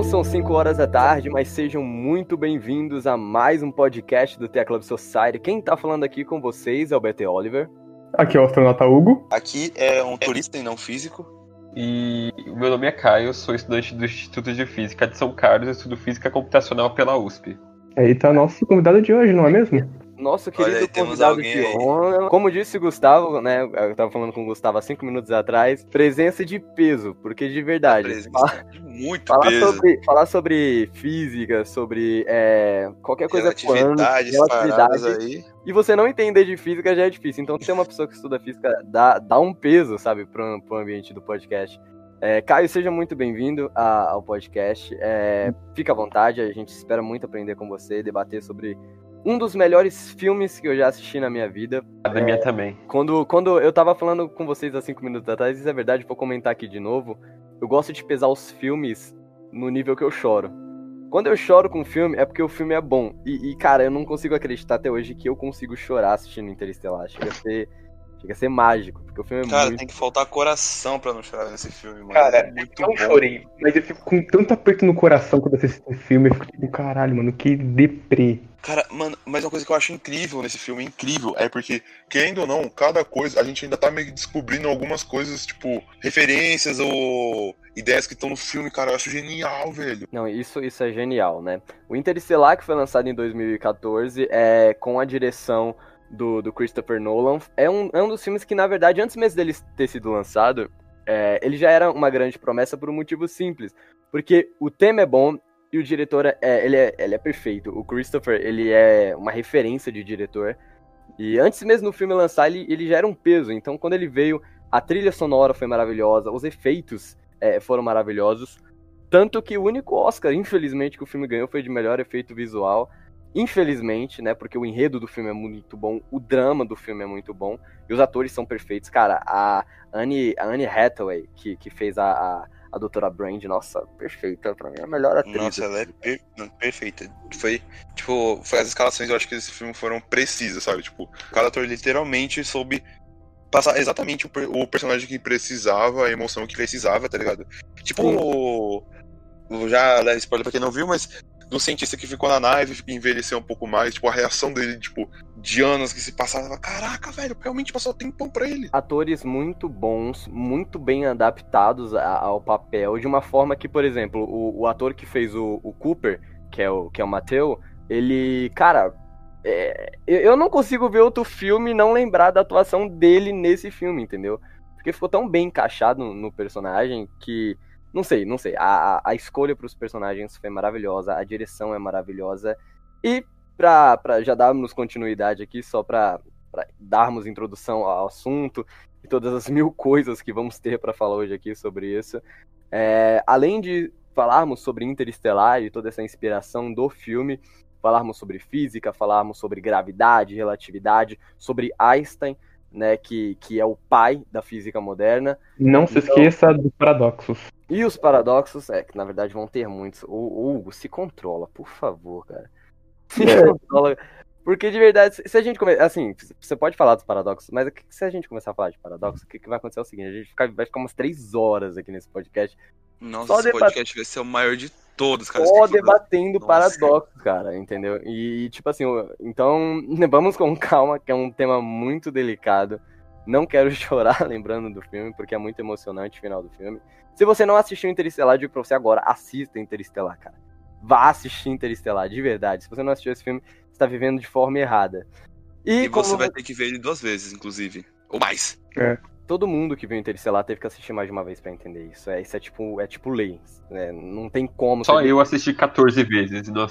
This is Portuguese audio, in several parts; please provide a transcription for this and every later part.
Não são 5 horas da tarde, mas sejam muito bem-vindos a mais um podcast do Tea Club Society. Quem tá falando aqui com vocês é o BT Oliver. Aqui é o astronauta Hugo. Aqui é um turista e não físico. E o meu nome é Caio, sou estudante do Instituto de Física de São Carlos e estudo Física Computacional pela USP. Aí tá nosso convidado de hoje, não é mesmo? Nosso Olha querido aí, convidado de honra. Como disse o Gustavo, né? Eu tava falando com o Gustavo há cinco minutos atrás. Presença de peso, porque de verdade. Presença fa- de muito Falar peso. sobre, falar sobre física, sobre é, qualquer coisa relatividade, quântica, paradas aí. E você não entender de física já é difícil. Então, ser uma pessoa que estuda física dá, dá um peso, sabe, pro, pro ambiente do podcast. É, Caio, seja muito bem-vindo ao podcast. É, fica à vontade, a gente espera muito aprender com você, debater sobre um dos melhores filmes que eu já assisti na minha vida. A da minha também. Quando, quando eu tava falando com vocês há cinco minutos atrás, isso é verdade, vou comentar aqui de novo. Eu gosto de pesar os filmes no nível que eu choro. Quando eu choro com um filme, é porque o filme é bom. E, e, cara, eu não consigo acreditar até hoje que eu consigo chorar assistindo Interestelar. Chega a ser, chega a ser mágico, porque o filme é Cara, muito. tem que faltar coração pra não chorar nesse filme, mano. Cara, é muito Eu bom. não chorei, mas eu fico com tanto aperto no coração quando assisto esse filme. Eu fico tipo, caralho, mano, que deprê. Cara, mano, mas uma coisa que eu acho incrível nesse filme, incrível, é porque, querendo ou não, cada coisa, a gente ainda tá meio que descobrindo algumas coisas, tipo, referências ou ideias que estão no filme, cara, eu acho genial, velho. Não, isso, isso é genial, né? O Interestelar, que foi lançado em 2014, é com a direção do, do Christopher Nolan, é um, é um dos filmes que, na verdade, antes mesmo dele ter sido lançado, é, ele já era uma grande promessa por um motivo simples. Porque o tema é bom e o diretor é, é, ele, é, ele é perfeito. O Christopher, ele é uma referência de diretor. E antes mesmo do filme lançar, ele, ele já era um peso. Então, quando ele veio, a trilha sonora foi maravilhosa, os efeitos é, foram maravilhosos. Tanto que o único Oscar, infelizmente, que o filme ganhou foi de melhor efeito visual. Infelizmente, né? Porque o enredo do filme é muito bom, o drama do filme é muito bom, e os atores são perfeitos. Cara, a Anne, a Anne Hathaway, que, que fez a, a, a Doutora Brand, nossa, perfeita, pra mim é a melhor atriz. Nossa, ela é per- perfeita. Foi, tipo, foi as escalações, eu acho que desse filme foram precisas, sabe? Tipo, cada ator literalmente soube passar exatamente o, per- o personagem que precisava, a emoção que precisava, tá ligado? Tipo, o, o- já dá spoiler pra quem não viu, mas do cientista que ficou na nave, envelheceu um pouco mais, tipo, a reação dele, tipo, de anos que se passaram, caraca, velho, realmente passou tempão pra ele. atores muito bons, muito bem adaptados ao papel, de uma forma que, por exemplo, o, o ator que fez o, o Cooper, que é o, que é o Mateu, ele, cara, é, eu, não consigo ver outro filme e não lembrar da atuação dele nesse filme, entendeu? Porque ficou tão bem encaixado no personagem que, não sei, não sei, a, a- escolha para os personagens foi maravilhosa, a direção é maravilhosa, e pra, pra já darmos continuidade aqui, só pra darmos introdução ao assunto, e todas as mil coisas que vamos ter para falar hoje aqui sobre isso. É, além de falarmos sobre Interestelar e toda essa inspiração do filme, falarmos sobre física, falarmos sobre gravidade, relatividade, sobre Einstein, né, que, que é o pai da física moderna, Não se Então- esqueça dos paradoxos. e os paradoxos, é, que na verdade vão ter muitos. O, Hugo, se controla, por favor, cara. Se É. controla. Porque de verdade, se- se a gente começar. Assim, você pode falar dos paradoxos, mas se a gente começar a falar de paradoxos, o que, que vai acontecer é o seguinte: a gente vai ficar umas três horas aqui nesse podcast Nossa, Só esse debat- podcast vai ser o maior de todos, cara. só debatendo Nossa. paradoxos, cara, entendeu? E, tipo assim, então, vamos com calma, que é um tema muito delicado. Não quero chorar lembrando do filme, porque é muito emocionante o final do filme. Se você não assistiu Interestelar, eu digo pra você agora, assista Interestelar, cara. Vá assistir Interestelar, de verdade. Se você não assistiu esse filme, você tá vivendo de forma errada. E, E como você vai ter que ver ele duas vezes, inclusive. Ou mais. Todo mundo que viu Interestelar teve que assistir mais de uma vez pra entender isso. É, isso é tipo, é tipo lei. né? Não tem como. Só eu assisti 14 vezes e não,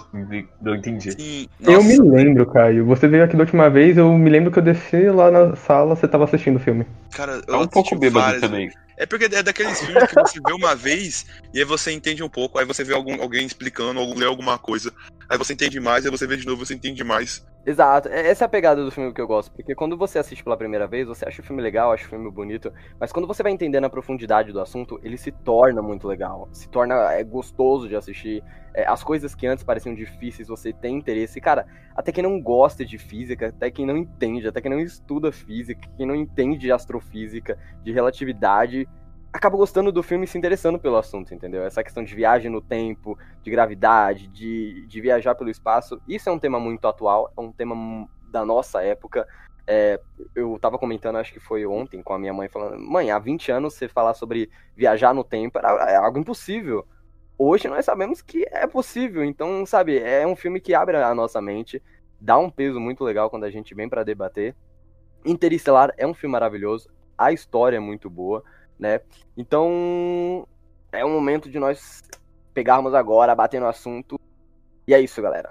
não entendi. Sim, Eu me lembro, Caio. Você veio aqui da última vez, eu me lembro que eu desci lá na sala, você tava assistindo o filme. cara, É eu um pouco bêbado várias também. É porque é daqueles filmes que você vê uma vez e aí você entende um pouco, aí você vê algum, alguém explicando, ou lê alguma coisa, aí você entende mais, aí você vê de novo, você entende mais. Exato, é- essa é a pegada do filme que eu gosto, porque quando você assiste pela primeira vez, você acha o filme legal, acha o filme bonito, mas quando você vai entendendo a profundidade do assunto, ele se torna muito legal, se torna é, gostoso de assistir. É, as coisas que antes pareciam difíceis, você tem interesse. Cara, até quem não gosta de física, até quem não entende, até quem não estuda física, quem não entende de astrofísica, de relatividade, acaba gostando do filme e se interessando pelo assunto, entendeu? Essa questão de viagem no tempo, de gravidade, de, de viajar pelo espaço, isso é um tema muito atual, é um tema da nossa época. É, eu tava comentando, acho que foi ontem, com a minha mãe, falando: Mãe, há 20 anos você falar sobre viajar no tempo era, é algo impossível. Hoje nós sabemos que é possível, então, sabe, é um filme que abre a nossa mente, dá um peso muito legal quando a gente vem para debater. Interestelar é um filme maravilhoso, a história é muito boa né? Então, é um momento de nós pegarmos agora, bater no assunto. E é isso, galera.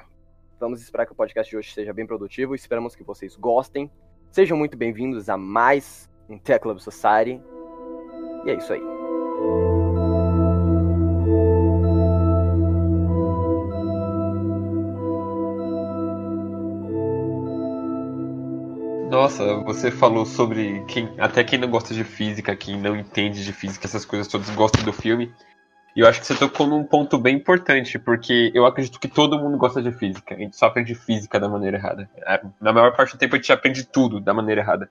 Vamos esperar que o podcast de hoje seja bem produtivo. Esperamos que vocês gostem. Sejam muito bem-vindos a mais um Tech Club Society. E é isso aí. Nossa, você falou sobre quem, até quem não gosta de física, quem não entende de física, essas coisas todas gostam do filme. E eu acho que você tocou num ponto bem importante, porque eu acredito que todo mundo gosta de física. A gente só aprende física da maneira errada. É, na maior parte do tempo a gente aprende tudo da maneira errada.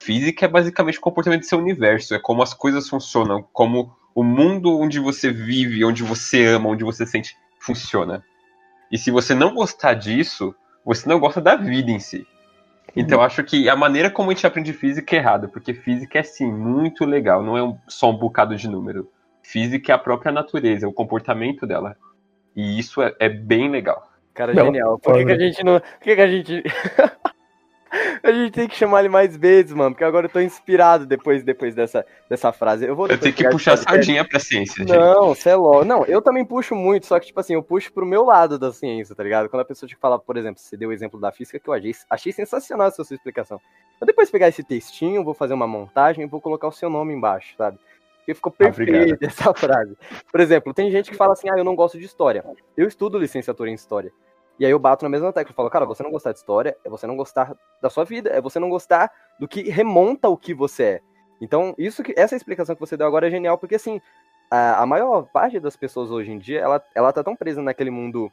Física é basicamente o comportamento do seu universo, é como as coisas funcionam, como o mundo onde você vive, onde você ama, onde você sente, funciona. E se você não gostar disso, você não gosta da vida em si. Então, eu acho que a maneira como a gente aprende física é errada, porque física é, sim, muito legal, não é só um bocado de número. Física é a própria natureza, é o comportamento dela. E isso é, é bem legal. Cara, não, genial. Por que, que a gente não. Por que, que a gente. A gente tem que chamar ele mais vezes, mano, porque agora eu tô inspirado depois, depois dessa, dessa frase. Eu, vou eu tenho que puxar a sardinha pra ciência, gente. Não, você é louco. Não, eu também puxo muito, só que, tipo assim, eu puxo pro meu lado da ciência, tá ligado? Quando a pessoa te fala, por exemplo, você deu o exemplo da física, que eu achei, achei sensacional essa sua explicação. Eu depois pegar esse textinho, vou fazer uma montagem e vou colocar o seu nome embaixo, sabe? Porque ficou perfeito essa frase. Por exemplo, tem gente que fala assim, ah, eu não gosto de história. Eu estudo licenciatura em história. E aí eu bato na mesma tecla e falo, cara, você não gostar de história é você não gostar da sua vida, é você não gostar do que remonta o que você é. Então, isso que essa explicação que você deu agora é genial, porque assim, a, a maior parte das pessoas hoje em dia, ela, ela tá tão presa naquele mundo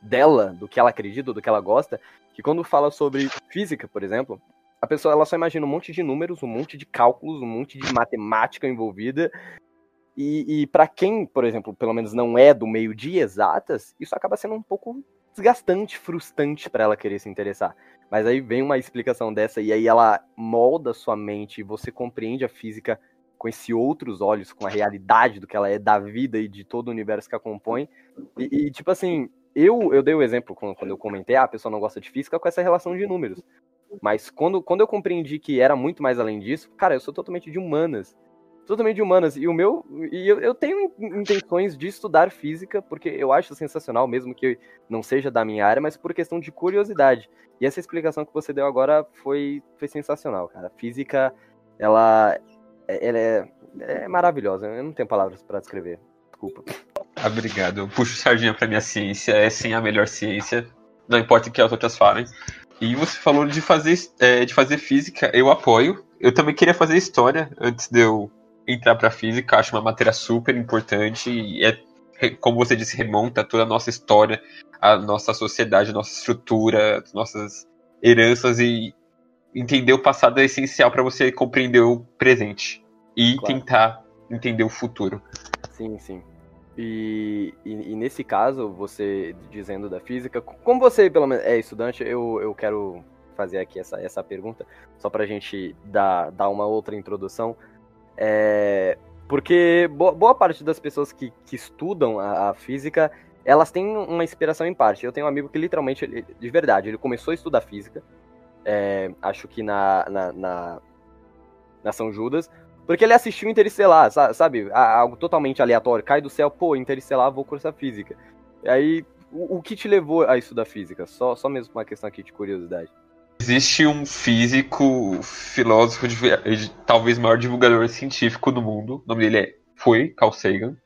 dela, do que ela acredita, do que ela gosta, que quando fala sobre física, por exemplo, a pessoa ela só imagina um monte de números, um monte de cálculos, um monte de matemática envolvida. E, e para quem, por exemplo, pelo menos não é do meio de exatas, isso acaba sendo um pouco desgastante, frustrante para ela querer se interessar. Mas aí vem uma explicação dessa e aí ela molda sua mente e você compreende a física com esses outros olhos, com a realidade do que ela é da vida e de todo o universo que a compõe. E, e tipo assim, eu, eu dei o exemplo quando, quando eu comentei, ah, a pessoa não gosta de física com essa relação de números. Mas quando, quando eu compreendi que era muito mais além disso, cara, eu sou totalmente de humanas totalmente de humanas. E o meu. E eu, eu tenho intenções de estudar física, porque eu acho sensacional, mesmo que não seja da minha área, mas por questão de curiosidade. E essa explicação que você deu agora foi, foi sensacional, cara. Física, ela, ela é, é maravilhosa. Eu não tenho palavras para descrever. Desculpa. Obrigado. Eu puxo sardinha pra minha ciência. É sim a melhor ciência. Não importa o que as outras falem. E você falou de fazer, é, de fazer física, eu apoio. Eu também queria fazer história antes de eu entrar para física, acho uma matéria super importante e é, como você disse, remonta toda a nossa história, a nossa sociedade, a nossa estrutura, as nossas heranças e entender o passado é essencial para você compreender o presente e claro. tentar entender o futuro. Sim, sim. E, e, e, nesse caso, você dizendo da física, como você pelo menos é estudante, eu, eu quero fazer aqui essa, essa pergunta, só para a gente dar, dar uma outra introdução. É, porque boa, parte das pessoas que, que estudam a, a, física, elas têm uma inspiração em parte. Eu tenho um amigo que literalmente, ele, de verdade, ele começou a estudar física, é, acho que na, na, na, na, São Judas, porque ele assistiu Interestelar, sabe? Algo totalmente aleatório. Cai do céu, pô, Interestelar, vou cursar física. E aí, o, o que te levou a estudar física? Só, só mesmo uma questão aqui de curiosidade. Existe um físico, filósofo, de, de, talvez maior divulgador científico do mundo. O nome dele é, foi Carl Sagan.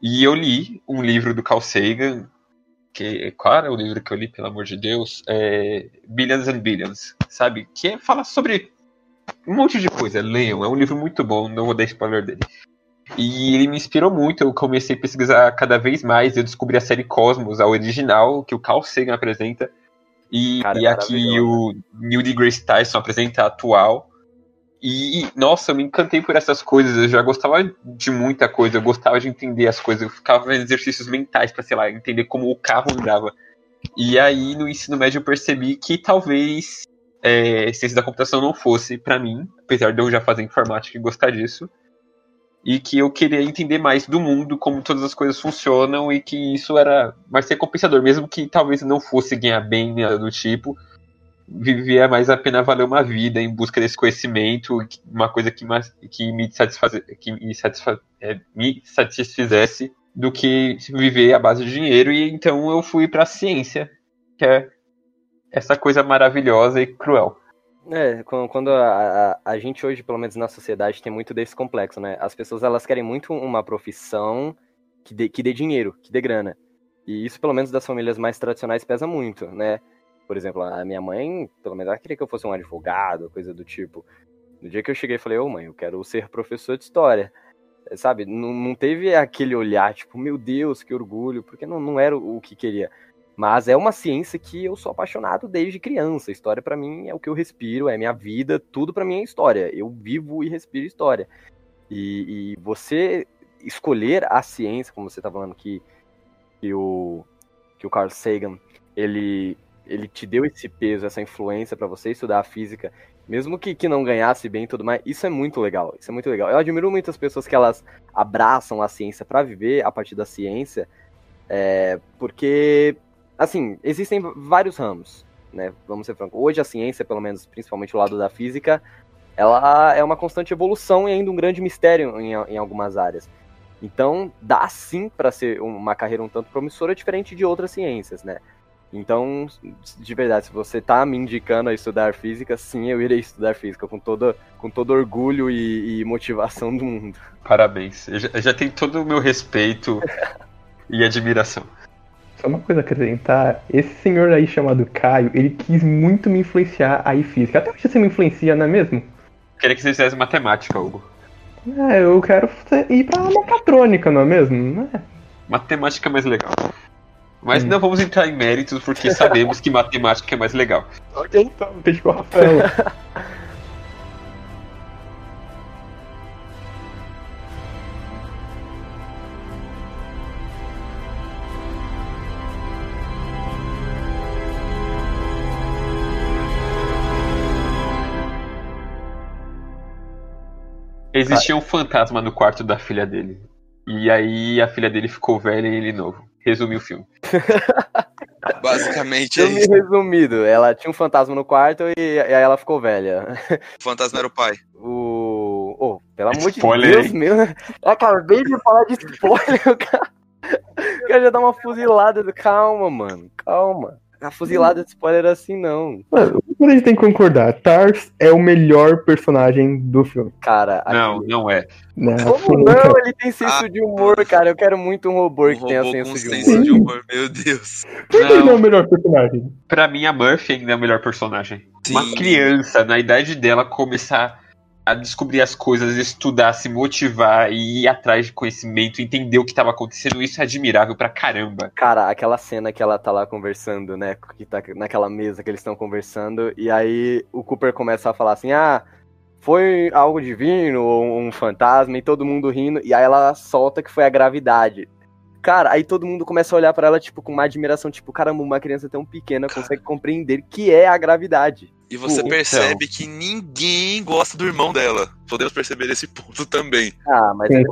E eu li um livro do Carl Sagan, que qual era o livro que eu li, pelo amor de Deus? É Billions and Billions, sabe? Que é, fala sobre um monte de coisa. Leiam, é um livro muito bom, não vou dar spoiler dele. E ele me inspirou muito, eu comecei a pesquisar cada vez mais, eu descobri a série Cosmos, a original, que o Carl Sagan apresenta, e, Cara, e aqui o Neil deGrasse Tyson apresenta a atual. E, nossa, eu me encantei por essas coisas. Eu já gostava de muita coisa. Eu gostava de entender as coisas. Eu ficava fazendo exercícios mentais para sei lá, entender como o carro andava. E aí, no ensino médio, eu percebi que talvez é, ciência da computação não fosse para mim, apesar de eu já fazer informática e gostar disso. E que eu queria entender mais do mundo, como todas as coisas funcionam, e que isso era mais ser compensador, mesmo que talvez não fosse ganhar bem nada do tipo vivia mais a pena valer uma vida em busca desse conhecimento, uma coisa que, que, me, satisfaz, que me, satisfaz, é, me satisfizesse do que viver à base de dinheiro. E então eu fui para a ciência, que é essa coisa maravilhosa e cruel. É, quando a, a, a, gente hoje, pelo menos na sociedade, tem muito desse complexo, né? As pessoas elas querem muito uma profissão que dê, que dê dinheiro, que dê grana. E isso, pelo menos das famílias mais tradicionais, pesa muito, né? Por exemplo, a minha mãe, pelo menos ela queria que eu fosse um advogado, coisa do tipo. No dia que eu cheguei, eu falei, ô oh, mãe, eu quero ser professor de história. É, sabe, não, não teve aquele olhar, tipo, meu Deus, que orgulho, porque não, não era o que queria. Mas é uma ciência que eu sou apaixonado desde criança. História para mim é o que eu respiro, é minha vida, tudo para mim é história. Eu vivo e respiro história. E, e, você escolher a ciência, como você tá falando que, que o que o Carl Sagan ele ele te deu esse peso, essa influência para você estudar a física, mesmo que, que não ganhasse bem e tudo mais, isso é muito legal. Isso é muito legal. Eu admiro muitas pessoas que elas abraçam a ciência para viver a partir da ciência, é, porque, assim, existem vários ramos, né? Vamos ser francos. Hoje a ciência, pelo menos, principalmente o lado da física, ela é uma constante evolução e ainda um grande mistério em, em algumas áreas. Então, dá sim para ser uma carreira um tanto promissora, diferente de outras ciências, né? Então, de verdade, se você tá me indicando a estudar física, sim, eu irei estudar física com todo, com todo orgulho e, e motivação do mundo. Parabéns. Eu já, eu já tenho todo o meu respeito e admiração. Só uma coisa a acrescentar, esse senhor aí chamado Caio, ele quis muito me influenciar aí física. Até hoje você me influencia, não é mesmo? Queria que você fizesse matemática, Hugo. É, eu quero ir pra mecatrônica, não é mesmo? É. Matemática é mais legal. Mas hum. não vamos entrar em méritos porque sabemos que matemática é mais legal. Ok, então, deixa com o Rafael. Existia um fantasma no quarto da filha dele. E aí a filha dele ficou velha e ele novo resumir o filme. Basicamente é isso. resumido, ela tinha um fantasma no quarto e, aí ela ficou velha. O fantasma era o pai. O. Oh, pelo amor spoiler, de Deus, hein? meu. Eu acabei de falar de spoiler, cara. O cara já dá uma fuzilada. Calma, mano. Calma. A fuzilada de spoiler assim, não. Mano, a gente tem que concordar. Tars é o melhor personagem do filme. Cara, não, não é. Não, Como não? Ele tem senso ah, de humor, cara. Eu quero muito um robô um que tenha senso de humor. senso de humor. Meu Deus. Por que ele não é o melhor personagem? Pra mim, a Murphy ainda é o melhor personagem. Sim. Uma criança, na idade dela, começar a descobrir as coisas, estudar, se motivar e ir atrás de conhecimento, entender o que estava acontecendo, isso é admirável pra caramba. Cara, aquela cena que ela tá lá conversando, né? Que tá naquela mesa que eles estão conversando, e aí o Cooper começa a falar assim: ah, foi algo divino, ou um fantasma, e todo mundo rindo, e aí ela solta que foi a gravidade. Cara, aí todo mundo começa a olhar para ela, tipo, com uma admiração, tipo, caramba, uma criança tão pequena Cara. consegue compreender que é a gravidade. E você Pô, percebe então... que ninguém gosta do irmão dela. Podemos perceber esse ponto também. Ah, mas ele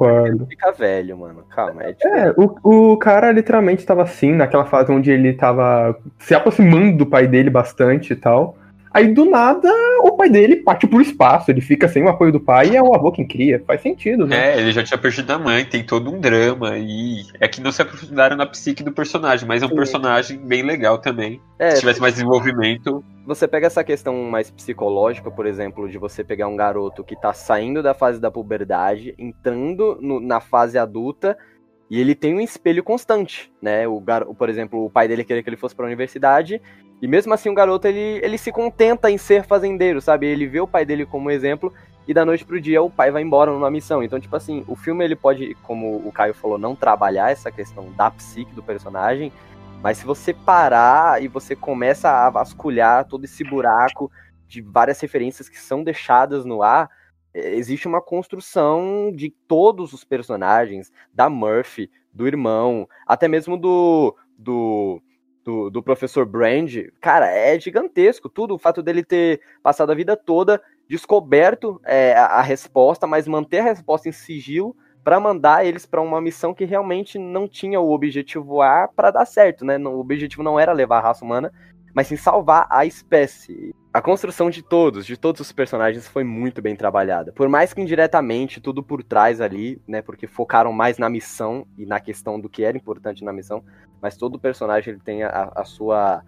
fica velho, mano. Calma, é É, o, o cara literalmente tava assim, naquela fase onde ele tava se aproximando do pai dele bastante e tal. Aí do nada o pai dele parte pro espaço, ele fica sem o apoio do pai e é o avô quem cria. Faz sentido, né? É, ele já tinha perdido a mãe, tem todo um drama. E é que não se aprofundaram na psique do personagem, mas é um Sim. personagem bem legal também. É, se tivesse mais desenvolvimento. Você pega essa questão mais psicológica, por exemplo, de você pegar um garoto que tá saindo da fase da puberdade, entrando no, na fase adulta e ele tem um espelho constante, né? O gar... por exemplo, o pai dele queria que ele fosse para a universidade, e mesmo assim o garoto ele, ele se contenta em ser fazendeiro, sabe? Ele vê o pai dele como exemplo e da noite pro dia o pai vai embora numa missão. Então, tipo assim, o filme ele pode, como o Caio falou, não trabalhar essa questão da psique do personagem, mas se você parar e você começa a vasculhar todo esse buraco de várias referências que são deixadas no ar, existe uma construção de todos os personagens, da Murphy, do irmão, até mesmo do, do, do, do professor Brand. Cara, é gigantesco tudo. O fato dele ter passado a vida toda descoberto é, a, a resposta, mas manter a resposta em sigilo para mandar eles para uma missão que realmente não tinha o objetivo A para dar certo, né? O objetivo não era levar a raça humana, mas sim salvar a espécie. A construção de todos, de todos os personagens foi muito bem trabalhada. Por mais que indiretamente, tudo por trás ali, né? Porque focaram mais na missão e na questão do que era importante na missão, mas todo personagem ele tem a, a sua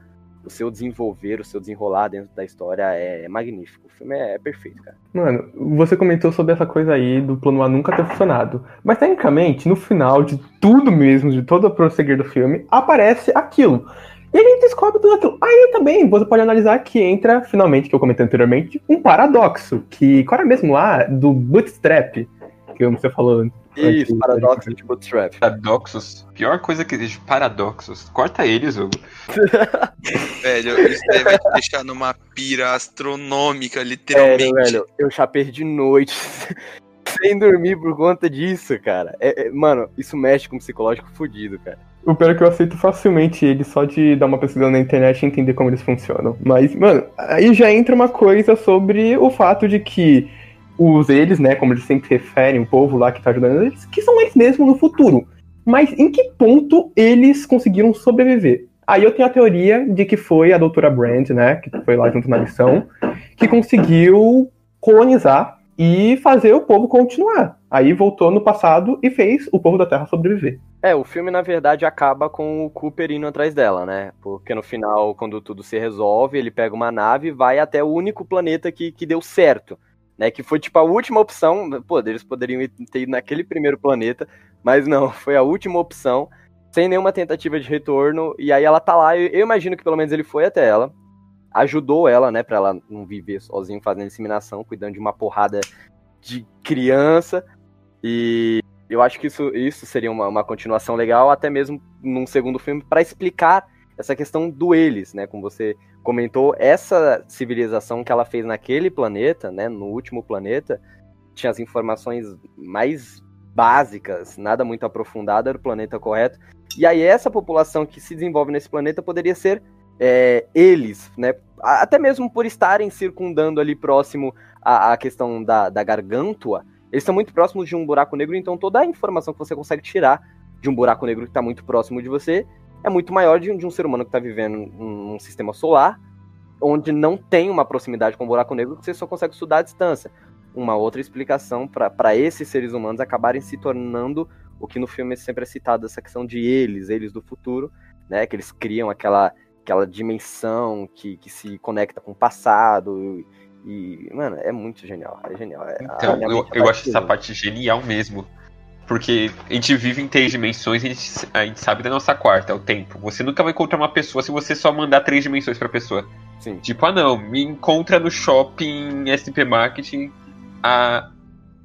o seu desenvolver, o seu desenrolar dentro da história é, magnífico. O filme é, é, perfeito, cara. Mano, você comentou sobre essa coisa aí do plano A nunca ter funcionado. Mas tecnicamente, no final de tudo mesmo, de todo o prosseguir do filme, aparece aquilo. E a gente descobre tudo aquilo. Aí também você pode analisar que entra, finalmente, que eu comentei anteriormente, um paradoxo. Que qual era mesmo lá do Bootstrap, que você falou isso, paradoxos de Bootstrap. Paradoxos? Pior coisa que existe, paradoxos. Corta eles, Hugo. velho, isso daí vai te deixar numa pira astronômica, literalmente. Sério, velho, eu já perdi noite sem dormir por conta disso, cara. É, é, mano, isso mexe com o psicológico fudido, cara. O pior é que eu aceito facilmente ele só de dar uma pesquisa na internet e entender como eles funcionam. Mas, mano, aí já entra uma coisa sobre o fato de que os eles, né, como eles sempre referem, o povo lá que tá ajudando eles, que são eles mesmos no futuro. Mas em que ponto eles conseguiram sobreviver? Aí eu tenho a teoria de que foi a doutora Brand, né, que foi lá junto na missão, que conseguiu colonizar e fazer o povo continuar. Aí voltou no passado e fez o povo da Terra sobreviver. É, o filme na verdade acaba com o Cooper indo atrás dela, né? Porque no final, quando tudo se resolve, ele pega uma nave e vai até o único planeta que, que deu certo né? Que foi tipo a última opção. Pô, eles poderiam ter ido naquele primeiro planeta, mas não, foi a última opção, sem nenhuma tentativa de retorno. E aí ela tá lá, eu, eu imagino que pelo menos ele foi até ela, ajudou ela, né, pra ela não viver sozinha fazendo inseminação, cuidando de uma porrada de criança. E eu acho que isso, isso seria uma, uma continuação legal, até mesmo num segundo filme, para explicar essa questão do eles, né? Como você comentou, essa civilização que ela fez naquele planeta, né? No último planeta, tinha as informações mais básicas, nada muito aprofundado, era o planeta correto. E aí essa população que se desenvolve nesse planeta poderia ser é, eles, né? Até mesmo por estarem circundando ali próximo à, à questão da, da gargantua, eles estão muito próximos de um buraco negro, então toda a informação que você consegue tirar de um buraco negro que está muito próximo de você é muito maior de, de um ser humano que está vivendo num, sistema solar, onde não tem uma proximidade com o buraco negro, que você só consegue estudar à distância. Uma outra explicação para esses seres humanos acabarem se tornando o que no filme sempre é citado, essa questão de eles, eles do futuro, né? Que eles criam aquela, aquela dimensão que, que se conecta com o passado. E, mano, é muito genial. É genial. É, então, eu, eu acho essa parte genial mesmo. Porque a gente vive em três dimensões e a gente, a gente sabe da nossa quarta, é o tempo. Você nunca vai encontrar uma pessoa se você só mandar três dimensões pra pessoa. Sim. Tipo, ah não, me encontra no shopping SP Marketing a,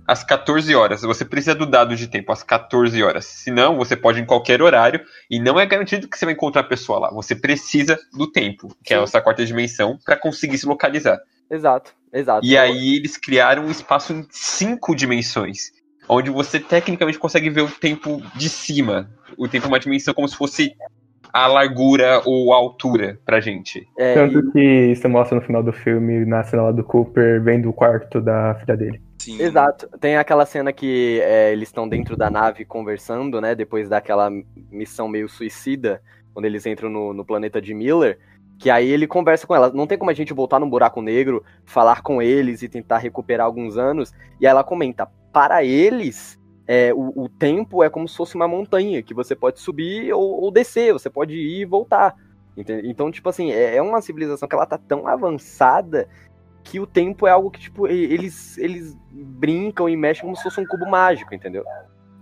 às 14 horas. Você precisa do dado de tempo às 14 horas. Senão, você pode em qualquer horário e não é garantido que você vai encontrar a pessoa lá. Você precisa do tempo, que Sim. é a nossa quarta dimensão, para conseguir se localizar. Exato, exato. E aí eles criaram um espaço em cinco dimensões onde você tecnicamente consegue ver o tempo de cima. O tempo é uma dimensão como se fosse a largura ou a altura pra gente. É, Tanto e... que isso mostra no final do filme, na cena lá do Cooper, vendo o quarto da filha dele. Sim. Exato. Tem aquela cena que é, eles estão dentro da nave conversando, né? Depois daquela missão meio suicida, quando eles entram no, no planeta de Miller. Que aí ele conversa com ela. Não tem como a gente voltar num buraco negro, falar com eles e tentar recuperar alguns anos. E aí ela comenta: para eles, é, o, o, tempo é como se fosse uma montanha, que você pode subir ou, ou descer, você pode ir e voltar. Entende? Então, tipo assim, é, é, uma civilização que ela tá tão avançada que o tempo é algo que, tipo, eles, eles brincam e mexem como se fosse um cubo mágico, entendeu?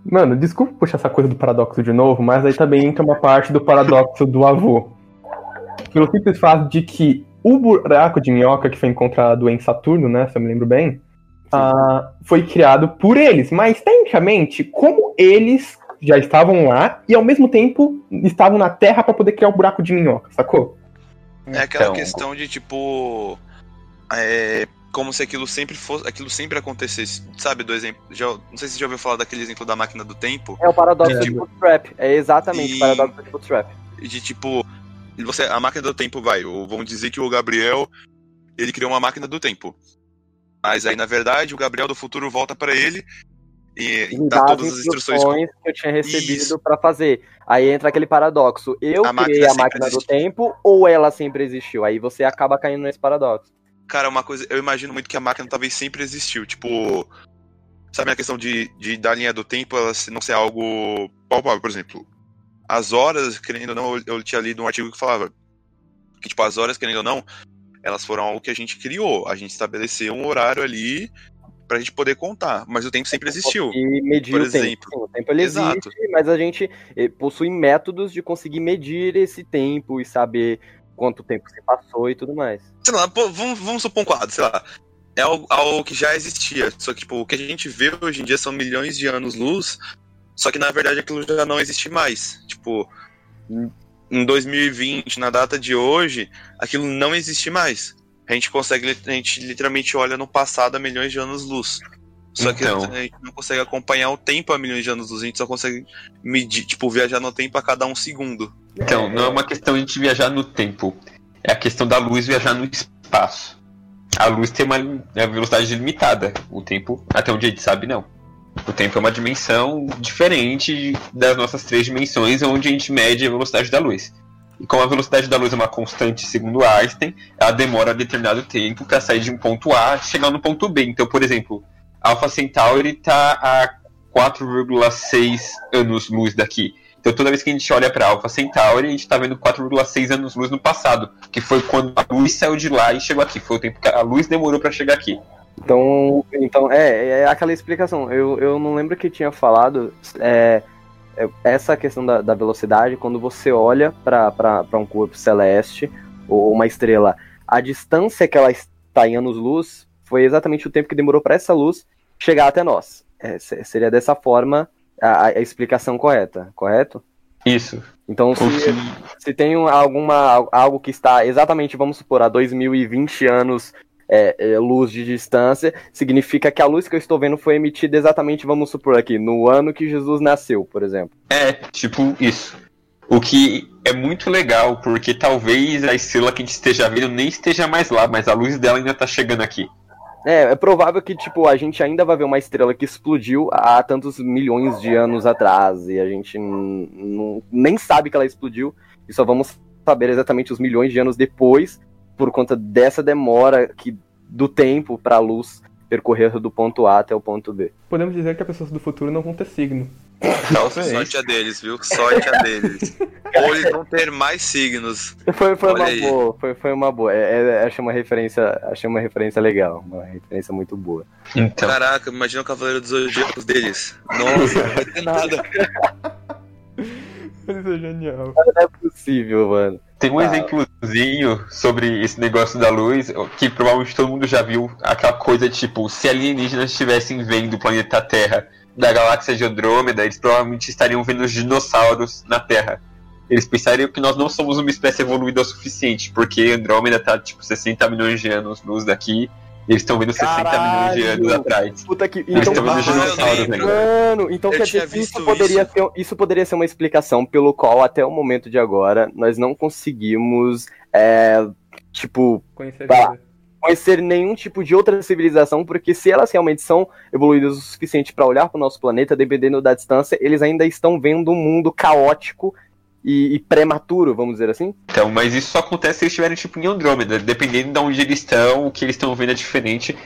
Mano, desculpa puxar essa coisa do paradoxo de novo, mas aí também entra uma parte do paradoxo do avô. Pelo simples fato de que o buraco de minhoca que foi encontrado em Saturno, né, se eu me lembro bem, uh, foi criado por eles. Mas, tecnicamente, como eles já estavam lá e, ao mesmo tempo, estavam na Terra para poder criar o buraco de minhoca, sacou? É aquela então... questão de, tipo... É, como se aquilo sempre fosse, aquilo sempre acontecesse. Sabe, do exemplo, já, não sei se você já ouviu falar daquele exemplo da máquina do tempo, É o paradoxo É. de Bootstrap. É exatamente E- o paradoxo de Bootstrap. de tipo, você, a máquina do tempo vai, ou vamos dizer que o Gabriel, ele criou uma máquina do tempo. Mas aí, na verdade, o Gabriel do futuro volta pra ele e, E dá todas as as instruções. que eu tinha recebido pra fazer. Aí entra aquele paradoxo. Eu A máquina criei a máquina do existiu. tempo ou ela sempre existiu? Aí você acaba caindo nesse paradoxo. Cara, uma coisa, eu imagino muito que a máquina talvez sempre existiu. Tipo, sabe a questão de, de da linha do tempo ela não ser algo palpável, por exemplo. As horas, querendo ou não, eu, eu tinha lido um artigo que falava que, tipo, as horas, querendo ou não, elas foram algo que a gente criou. A gente estabeleceu um horário ali pra gente poder contar. Mas o tempo sempre existiu. E medir por o tempo. exemplo. Sim, o tempo ele Exato. existe, mas a gente eh, possui métodos de conseguir medir esse tempo e saber quanto tempo se passou e tudo mais. sei lá, pô, vamos, vamos supor um quadro, sei lá. É algo, algo que já existia. Só que, tipo, o que a gente vê hoje em dia são milhões de anos-luz. Só que, na verdade, aquilo já não existe mais. Tipo, em- em 2020, na data de hoje, aquilo não existe mais. A gente consegue, a gente literalmente olha no passado a milhões de anos-luz. Só Então. que a gente não consegue acompanhar o tempo a milhões de anos-luz. A gente só consegue medir, tipo, viajar no tempo a cada um segundo. Então, não é uma questão de a gente viajar no tempo. É a questão da luz viajar no espaço. A luz tem uma é velocidade limitada. O tempo, até onde a gente sabe, não. O tempo é uma dimensão diferente das nossas três dimensões, onde a gente mede a velocidade da luz. E como a velocidade da luz é uma constante, segundo Einstein, ela demora determinado tempo para sair de um ponto A e chegar no ponto B. Então, por exemplo, Alpha Centauri está a 4,6 anos-luz daqui. Então toda vez que a gente olha para Alpha Centauri, a gente está vendo 4,6 anos-luz no passado, que foi quando a luz saiu de lá e chegou aqui. Foi o tempo que a luz demorou para chegar aqui. Então, então é, é aquela explicação. Eu, eu não lembro que tinha falado é, é, essa questão da, da velocidade, quando você olha para um corpo celeste ou uma estrela, a distância que ela está em anos-luz foi exatamente o tempo que demorou para essa luz chegar até nós. É, se- seria dessa forma a, a explicação correta, correto? Isso. Então, se, se tem um- alguma, algo que está exatamente, vamos supor, a 2020 anos é, é, luz de distância, significa que a luz que eu estou vendo foi emitida exatamente, vamos supor aqui, no ano que Jesus nasceu, por exemplo. É, tipo isso. O que é muito legal, porque talvez a estrela que a gente esteja vendo nem esteja mais lá, mas a luz dela ainda tá chegando aqui. É, é provável que, tipo, a gente ainda vai ver uma estrela que explodiu há tantos milhões de anos atrás, e a gente nem sabe que ela explodiu, e só vamos saber exatamente os milhões de anos depois, por conta dessa demora que, do tempo para a luz percorrer do ponto A até o ponto B. Podemos dizer que as pessoas do futuro não vão ter signo. Talvez. Sorte a deles, viu? Sorte a deles. Ou eles vão ter mais signos. Foi, foi Olha uma aí. boa, foi, foi uma boa. É, é, achei uma referência, achei uma referência legal, uma referência muito boa. Então, Caraca, imagina o Cavaleiro dos Zodíacos deles. Nossa, não vai ter nada. Isso é genial. Não é possível, mano. tem um Ah. exemplozinho sobre esse negócio da luz, que provavelmente todo mundo já viu, aquela coisa tipo, se alienígenas estivessem vendo o planeta Terra da galáxia de Andrômeda, eles provavelmente estariam vendo os dinossauros na Terra. Eles pensariam que nós não somos uma espécie evoluída o suficiente, porque Andrômeda tá tipo 60 milhões de anos luz daqui, e eles estão vendo 60 milhões de anos Caralho! atrás. Puta que. Eles Então, estão vendo dinossauros, né? Mano, então Eu quer dizer que isso poderia, isso. Ser, isso poderia ser uma explicação pelo qual, até o momento de agora, nós não conseguimos, é, tipo, Conhecer. Conhecer nenhum tipo de outra civilização, porque se elas realmente são evoluídas o suficiente para olhar para o nosso planeta, dependendo da distância, eles ainda estão vendo um mundo caótico e, e prematuro, vamos dizer assim. Então, mas isso só acontece se eles estiverem tipo em Andrômeda, dependendo de onde eles estão, o que eles estão vendo é diferente.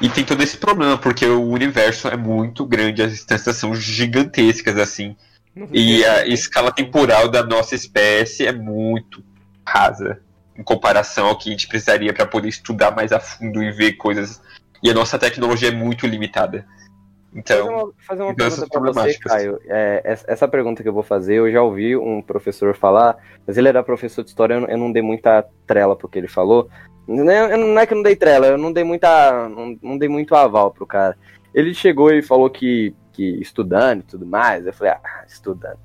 E tem todo esse problema, porque o universo é muito grande, as distâncias são gigantescas, assim. E a escala temporal da nossa espécie é muito rasa em comparação ao que a gente precisaria para poder estudar mais a fundo e ver coisas. E a nossa tecnologia é muito limitada. Fazer Então, uma, fazer uma então pergunta pra você. Caio. É, essa- pergunta que eu vou fazer, eu já ouvi um professor falar, mas ele era professor de história, eu não, dei muita trela pro que ele falou. Não é, não é que eu não dei trela, eu não dei muita. Não, não dei muito aval pro cara. Ele chegou e falou que, que estudando e tudo mais. Eu falei, ah, estudando.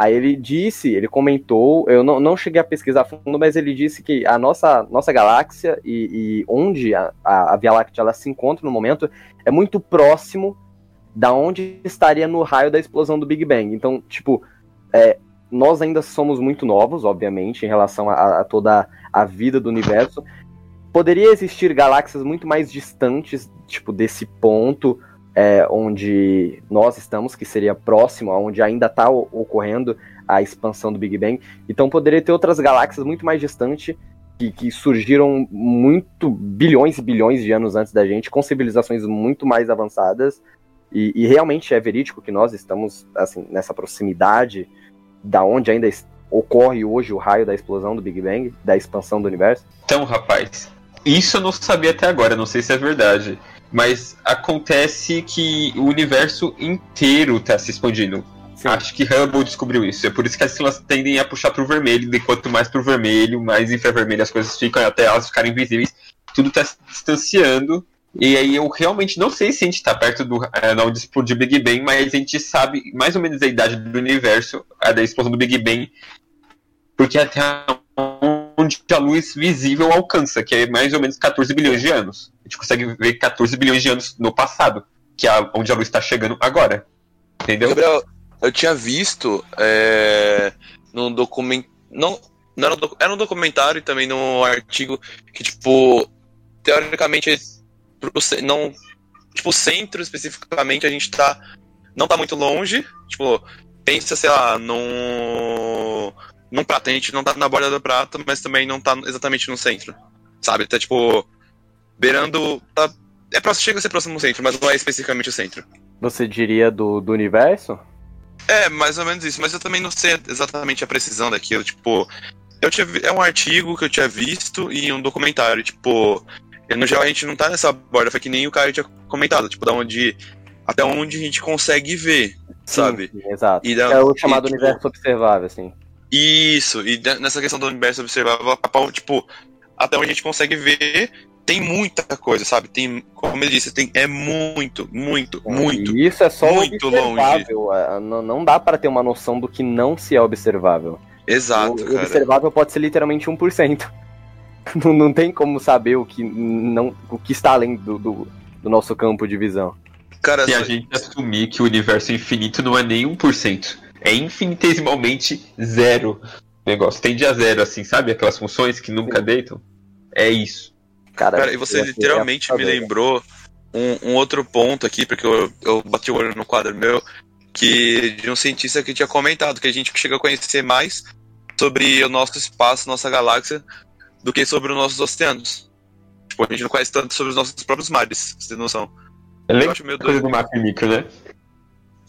Aí ele disse, ele comentou, eu não, não cheguei a pesquisar fundo, mas ele disse que a nossa, nossa galáxia e, e onde a, a, a Via Láctea ela se encontra no momento é muito próximo da onde estaria no raio da explosão do Big Bang. Então, tipo, é, nós ainda somos muito novos, obviamente, em relação a, a, toda a vida do universo. Poderia existir galáxias muito mais distantes, tipo, desse ponto é, onde nós estamos, que seria próximo, onde ainda está ocorrendo a expansão do Big Bang. Então poderia ter outras galáxias muito mais distantes que, que, surgiram muito bilhões e bilhões de anos antes da gente, com civilizações muito mais avançadas. E, e realmente é verídico que nós estamos assim nessa proximidade da onde ainda ocorre hoje o raio da explosão do Big Bang, da expansão do universo? Então, rapaz, isso eu não sabia até agora, não sei se é verdade. Mas acontece que o universo inteiro está se expandindo. Sim. Acho que Hubble descobriu isso. É por isso que as estrelas tendem a puxar para o vermelho, e quanto mais para o vermelho, mais infravermelho as coisas ficam, até elas ficarem invisíveis. Tudo está se distanciando. E aí eu realmente não sei se a gente está perto do é, onde explodiu o Big Bang, mas a gente sabe mais ou menos a idade do universo, a da explosão do Big Bang, porque até onde a luz visível alcança, que é mais ou menos 14 bilhões de anos. A gente consegue ver 14 bilhões de anos no passado, que é onde a luz está chegando agora. Entendeu? Gabriel, eu tinha visto é, num documento. Não, não era, um doc, era um documentário e também num artigo que, tipo, teoricamente, não. Tipo, o centro especificamente, a gente tá. Não tá muito longe. Tipo, pensa, sei lá, num num prato. A gente não tá na borda do prato, mas também não tá exatamente no centro. Sabe? Tá tipo. Beirando. Tá, é próximo, chega a ser próximo do centro, mas não é especificamente o centro. Você diria do, do universo? É, mais ou menos isso, mas eu também não sei exatamente a precisão daquilo, tipo. Eu tinha, é um artigo que eu tinha visto e um documentário, tipo. No geral a gente não tá nessa borda, foi que nem o cara tinha comentado, tipo, da onde. Até onde a gente consegue ver, sabe? Sim, exato. Da, é o chamado e, tipo, universo observável, assim. Isso, e nessa questão do universo observável, tipo, até onde a gente consegue ver, tem muita coisa, sabe? Tem, como ele disse, tem, é muito, muito, é, muito. E isso é só muito observável. Longe. É, não, não dá para ter uma noção do que não se é observável. Exato. O cara. observável pode ser literalmente 1%. não, não tem como saber o que, não, o que está além do, do, do nosso campo de visão. Cara, Se a gente assumir que o universo infinito não é nem 1% é infinitesimalmente zero negócio. Tende a zero, assim, sabe? Aquelas funções que nunca Sim. deitam. É isso. Cara, Cara e você literalmente me lembrou um, um, outro ponto aqui, porque eu, eu bati o olho no quadro meu, que de um cientista que tinha comentado que a gente chega a conhecer mais sobre o nosso espaço, nossa galáxia, do que sobre os nossos oceanos. Tipo, a gente não conhece tanto sobre os nossos próprios mares, você tem noção. É eu acho meio doido. do mapa micro, né?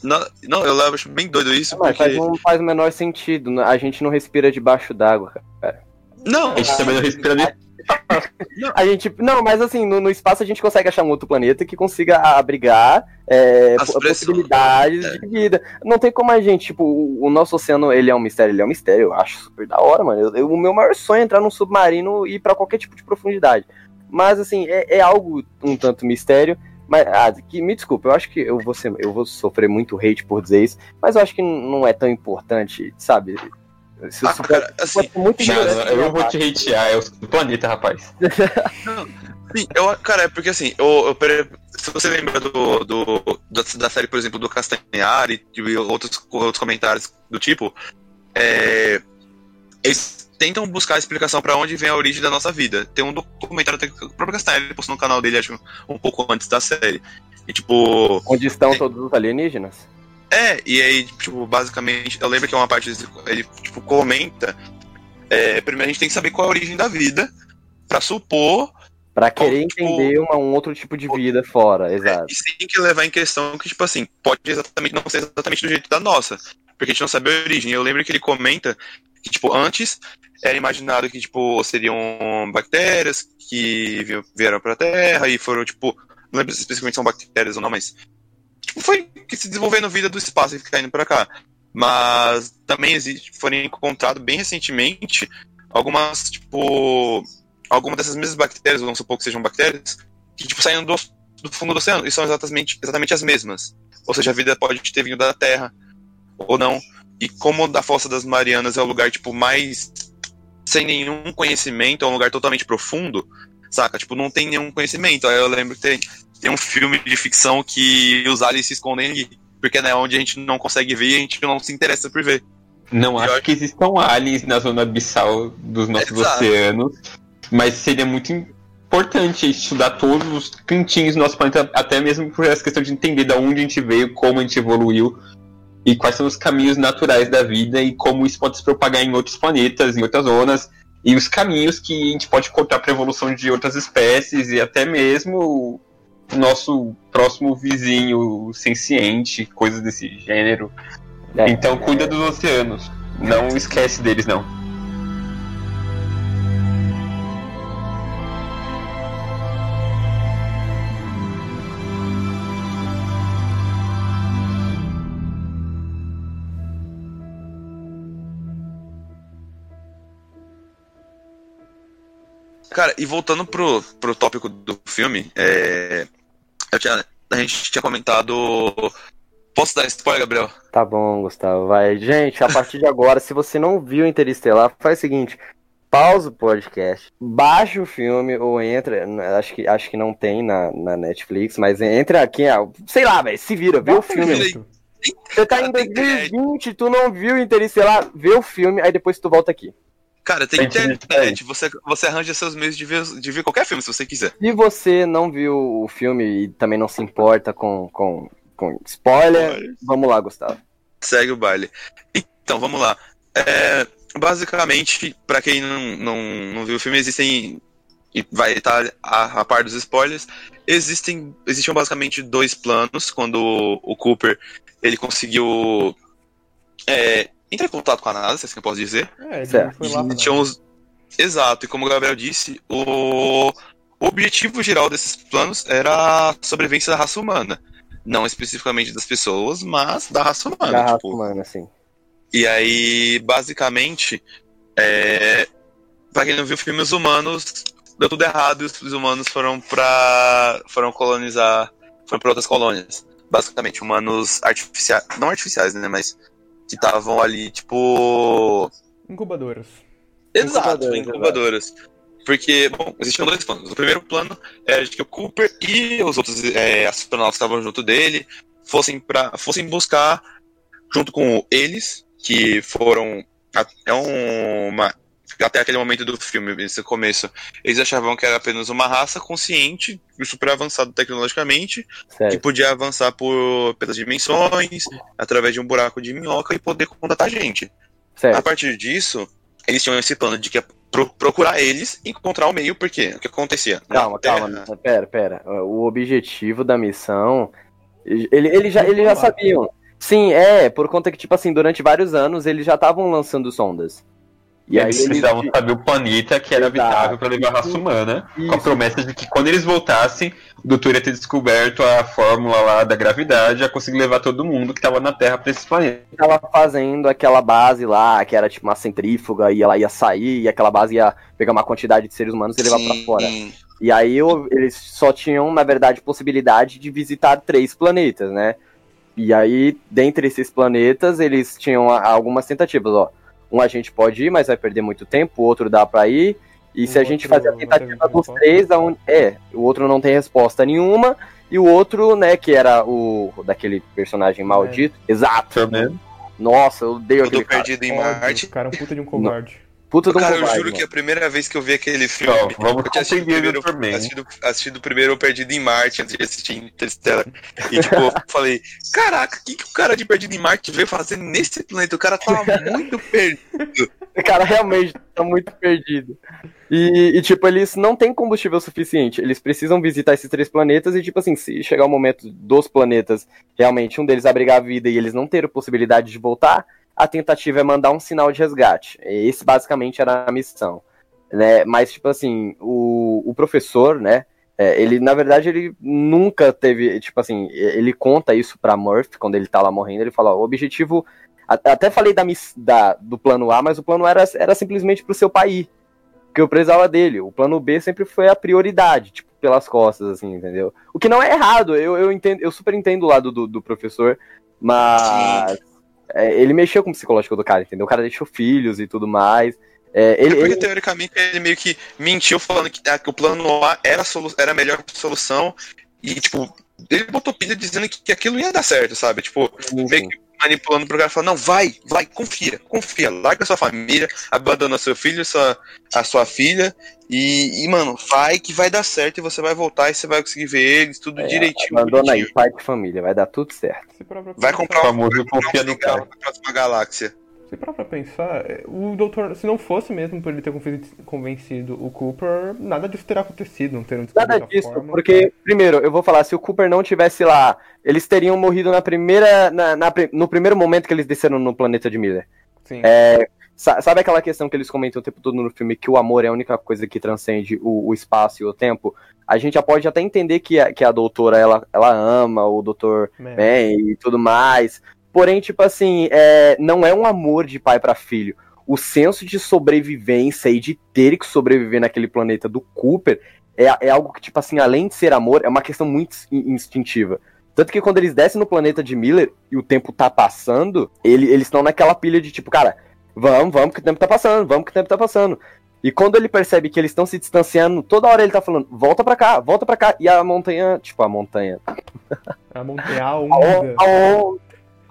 Não, não, eu acho bem doido isso. Não, porque... não faz o menor sentido. Né? A gente não respira debaixo d'água, cara. Não, a gente também não respira nem. a gente, não, mas assim, no, no, espaço a gente consegue achar um outro planeta que consiga abrigar é, possibilidades é. de vida. Não tem como a gente, tipo, o, o, nosso oceano, ele é um mistério, ele é um mistério, eu acho super da hora, mano. Eu, eu, o meu maior sonho é entrar num submarino e ir pra qualquer tipo de profundidade. Mas, assim, é, é algo um tanto mistério. Mas, ah, que, me desculpa, eu acho que eu vou, ser, eu vou sofrer muito hate por dizer isso, mas eu acho que não é tão importante, sabe? Se ah, cara, assim, muito não, eu vou te hatear, é o planeta, rapaz. não, sim, eu, cara, é porque assim, eu, eu, se você lembra do, do, da série, por exemplo, do Castanhari e outros, outros comentários do tipo, é, eles tentam buscar a explicação para onde vem a origem da nossa vida. Tem um documentário que o próprio Castanheira postou no canal dele, acho, um pouco antes da série. E, tipo... Onde estão tem... todos os alienígenas? É, e aí, tipo, basicamente, eu lembro que é uma parte, ele, tipo, comenta, é, primeiro a gente tem que saber qual é a origem da vida, para supor... Pra querer tipo, entender uma, um outro tipo de vida fora, exato. É, e tem que levar em questão que, tipo assim, pode exatamente não ser exatamente do jeito da nossa, porque a gente não sabe a origem. Eu lembro que ele comenta que, tipo, antes era imaginado que, tipo, seriam bactérias que vieram pra Terra e foram, tipo, não lembro se especificamente são bactérias ou não, mas, tipo, foi se desenvolvendo vida do espaço e caindo pra cá. Mas também existe, foram encontrados bem recentemente algumas, tipo, algumas dessas mesmas bactérias, vamos supor que sejam bactérias, que, tipo, saíram do, do fundo do oceano e são exatamente, exatamente as mesmas. Ou seja, a vida pode ter vindo da Terra ou não. E como da Fossa das Marianas é o lugar, tipo, mais sem nenhum conhecimento, é um lugar totalmente profundo, saca? Tipo, não tem nenhum conhecimento. Aí eu lembro que tem, tem um filme de ficção que os aliens se escondem ali. Porque é né, onde a gente não consegue ver e a gente não se interessa por ver. Não acho que existam aliens na zona abissal dos nossos oceanos, mas seria muito importante estudar todos os cantinhos do nosso planeta, até mesmo por essa questão de entender de onde a gente veio, como a gente evoluiu e quais são os caminhos naturais da vida e como isso pode se propagar em outros planetas, em outras zonas, e os caminhos que a gente pode contar para a evolução de outras espécies e até mesmo o nosso próximo vizinho senciente, coisas desse gênero. É, então cuida dos oceanos, não esquece deles não. Cara, e voltando pro, pro tópico do filme, é, tinha, a gente tinha comentado. Posso dar spoiler, Gabriel? Tá bom, Gustavo, vai. Gente, a partir de agora, se você não viu Interestelar, faz o seguinte: pausa o podcast, baixa o filme ou entra. Acho que, acho que não tem na, na Netflix, mas entra aqui, sei lá, velho, se vira, vê o filme. Você tá em 2020, tu não viu Interestelar, vê o filme, aí depois tu volta aqui. Cara, tem internet, você, você arranja seus meios de ver, de ver qualquer filme se você quiser. Se você não viu o filme e também não se importa com, com, com spoiler, vamos lá, Gustavo. Segue o baile. Então, vamos lá. É, basicamente, para quem não, não, não viu o filme, existem. E vai estar a, a par dos spoilers. Existem, existiam basicamente dois planos quando o Cooper ele conseguiu é, entra em contato com a NASA, se é assim que eu posso dizer. É, certo. foi lá uns... Exato, e como o Gabriel disse, o... o objetivo geral desses planos era a sobrevivência da raça humana. Não especificamente das pessoas, mas da raça humana. Da tipo... raça humana, sim. E aí, basicamente, é... pra quem não viu filmes humanos, deu tudo errado e os humanos foram pra. foram colonizar. foram pra outras colônias. Basicamente, humanos artificiais. Não artificiais, né? Mas que estavam ali, tipo. Incubadoras. Exato, incubadoras. incubadoras. Porque, bom, existiam dois planos. O primeiro plano era de que o Cooper e os outros é, astronautas que estavam junto dele fossem, pra, fossem buscar, junto com eles, que foram até uma, até aquele momento do filme, nesse começo, eles achavam que era apenas uma raça consciente e super avançada tecnologicamente, certo. que podia avançar por pelas dimensões, através de um buraco de minhoca e poder contatar a gente. Certo. A partir disso, eles tinham esse plano de que pro, procurar eles e encontrar o meio, porque o que acontecia? Calma, calma, pera, pera. O objetivo da missão. Ele, ele já, eles já sabiam. Sim, é, por conta que, tipo assim, durante vários anos eles já estavam lançando sondas. E aí eles precisavam saber o planeta que era Exato. habitável para levar a raça humana, Isso. com a promessa de que quando eles voltassem, o doutor ia ter descoberto a fórmula lá da gravidade, ia conseguir levar todo mundo que estava na Terra para esse planeta. Tava fazendo aquela base lá, que era tipo uma centrífuga, e ela ia sair, e aquela base ia pegar uma quantidade de seres humanos e levar para fora. E aí eles só tinham, na verdade, possibilidade de visitar três planetas, né? E aí, dentre esses planetas, eles tinham algumas tentativas, ó um a gente pode ir, mas vai perder muito tempo, o outro dá para ir. E o se a gente fazer a tentativa dos três, um, é, o outro não tem resposta nenhuma, e o outro, né, que era o daquele personagem maldito. É. Exato. Nossa, eu odeio aquele perdido em Marte. Cara, um puta de um covarde. Puta Cara, eu juro mano. que a primeira vez que eu vi aquele filme. Não, vamos eu tinha primeiro, assistido, assistido primeiro Perdido em Marte antes de assistir Interstellar. E tipo, eu falei: Caraca, o que, que o cara de Perdido em Marte veio fazer nesse planeta? O cara tava muito perdido. O cara realmente tá muito perdido. E, e, tipo, eles não têm combustível suficiente. Eles precisam visitar esses três planetas e, tipo assim, se chegar o momento dos planetas, realmente um deles abrigar a vida e eles não terem possibilidade de voltar a tentativa é mandar um sinal de resgate. Esse basicamente era a missão. Né? Mas, tipo assim, o, o professor, né? É, ele, na verdade, ele nunca teve, tipo assim, ele conta isso pra Murphy quando ele tá lá morrendo, ele fala, o objetivo, até falei da, da, do plano A, mas o plano A era, era simplesmente pro seu pai que eu precisava dele. O plano B sempre foi a prioridade, tipo, pelas costas, assim, entendeu? O que não é errado, eu, eu, entendo, eu super entendo o lado do, do professor, mas... é, ele mexeu com o psicológico do cara, entendeu? O cara deixou filhos e tudo mais. É, ele, É porque, ele- teoricamente, ele meio que mentiu falando que, ah, que o plano A era a, solu- era a melhor solução. E, tipo, ele botou pilha dizendo que, que aquilo ia dar certo, sabe? Tipo, meio que manipulando pro cara falando, não, vai, vai, confia, confia, larga sua família, abandona seu filho, sua, a sua filha, e, e, mano, vai que vai dar certo e você vai voltar e você vai conseguir ver eles, tudo É, direitinho. Abandona aí, pai de família, vai dar tudo certo. Vai comprar O um famoso confia no cara. pra próxima galáxia. Se parar pra pensar, é, o doutor, se não fosse mesmo por ele ter conven- convencido o Cooper, nada disso teria acontecido, não teriam Nada disso, fórmula. porque, primeiro, eu vou falar, se o Cooper não tivesse lá, eles teriam morrido na primeira. na- na no primeiro momento que eles desceram no planeta de Miller. Sim. É, sa- sabe aquela questão que eles comentam o tempo todo no filme que o amor é a única coisa que transcende o, o espaço e o tempo? A gente já pode até entender que a, que a doutora ela, ela ama o doutor Man. bem e tudo mais. Porém, tipo assim, é, não é um amor de pai pra filho. O senso de sobrevivência e de ter que sobreviver naquele planeta do Cooper é, é algo que, tipo assim, além de ser amor, é uma questão muito in- instintiva. Tanto que quando eles descem no planeta de Miller e o tempo tá passando, ele- eles estão naquela pilha de tipo, cara, vamos, vamos que o tempo tá passando, vamos que o tempo tá passando. E quando ele percebe que eles estão se distanciando, toda hora ele tá falando, volta pra cá, volta pra cá. E a montanha, tipo, a montanha, A montanha, a a, onda. on- a on-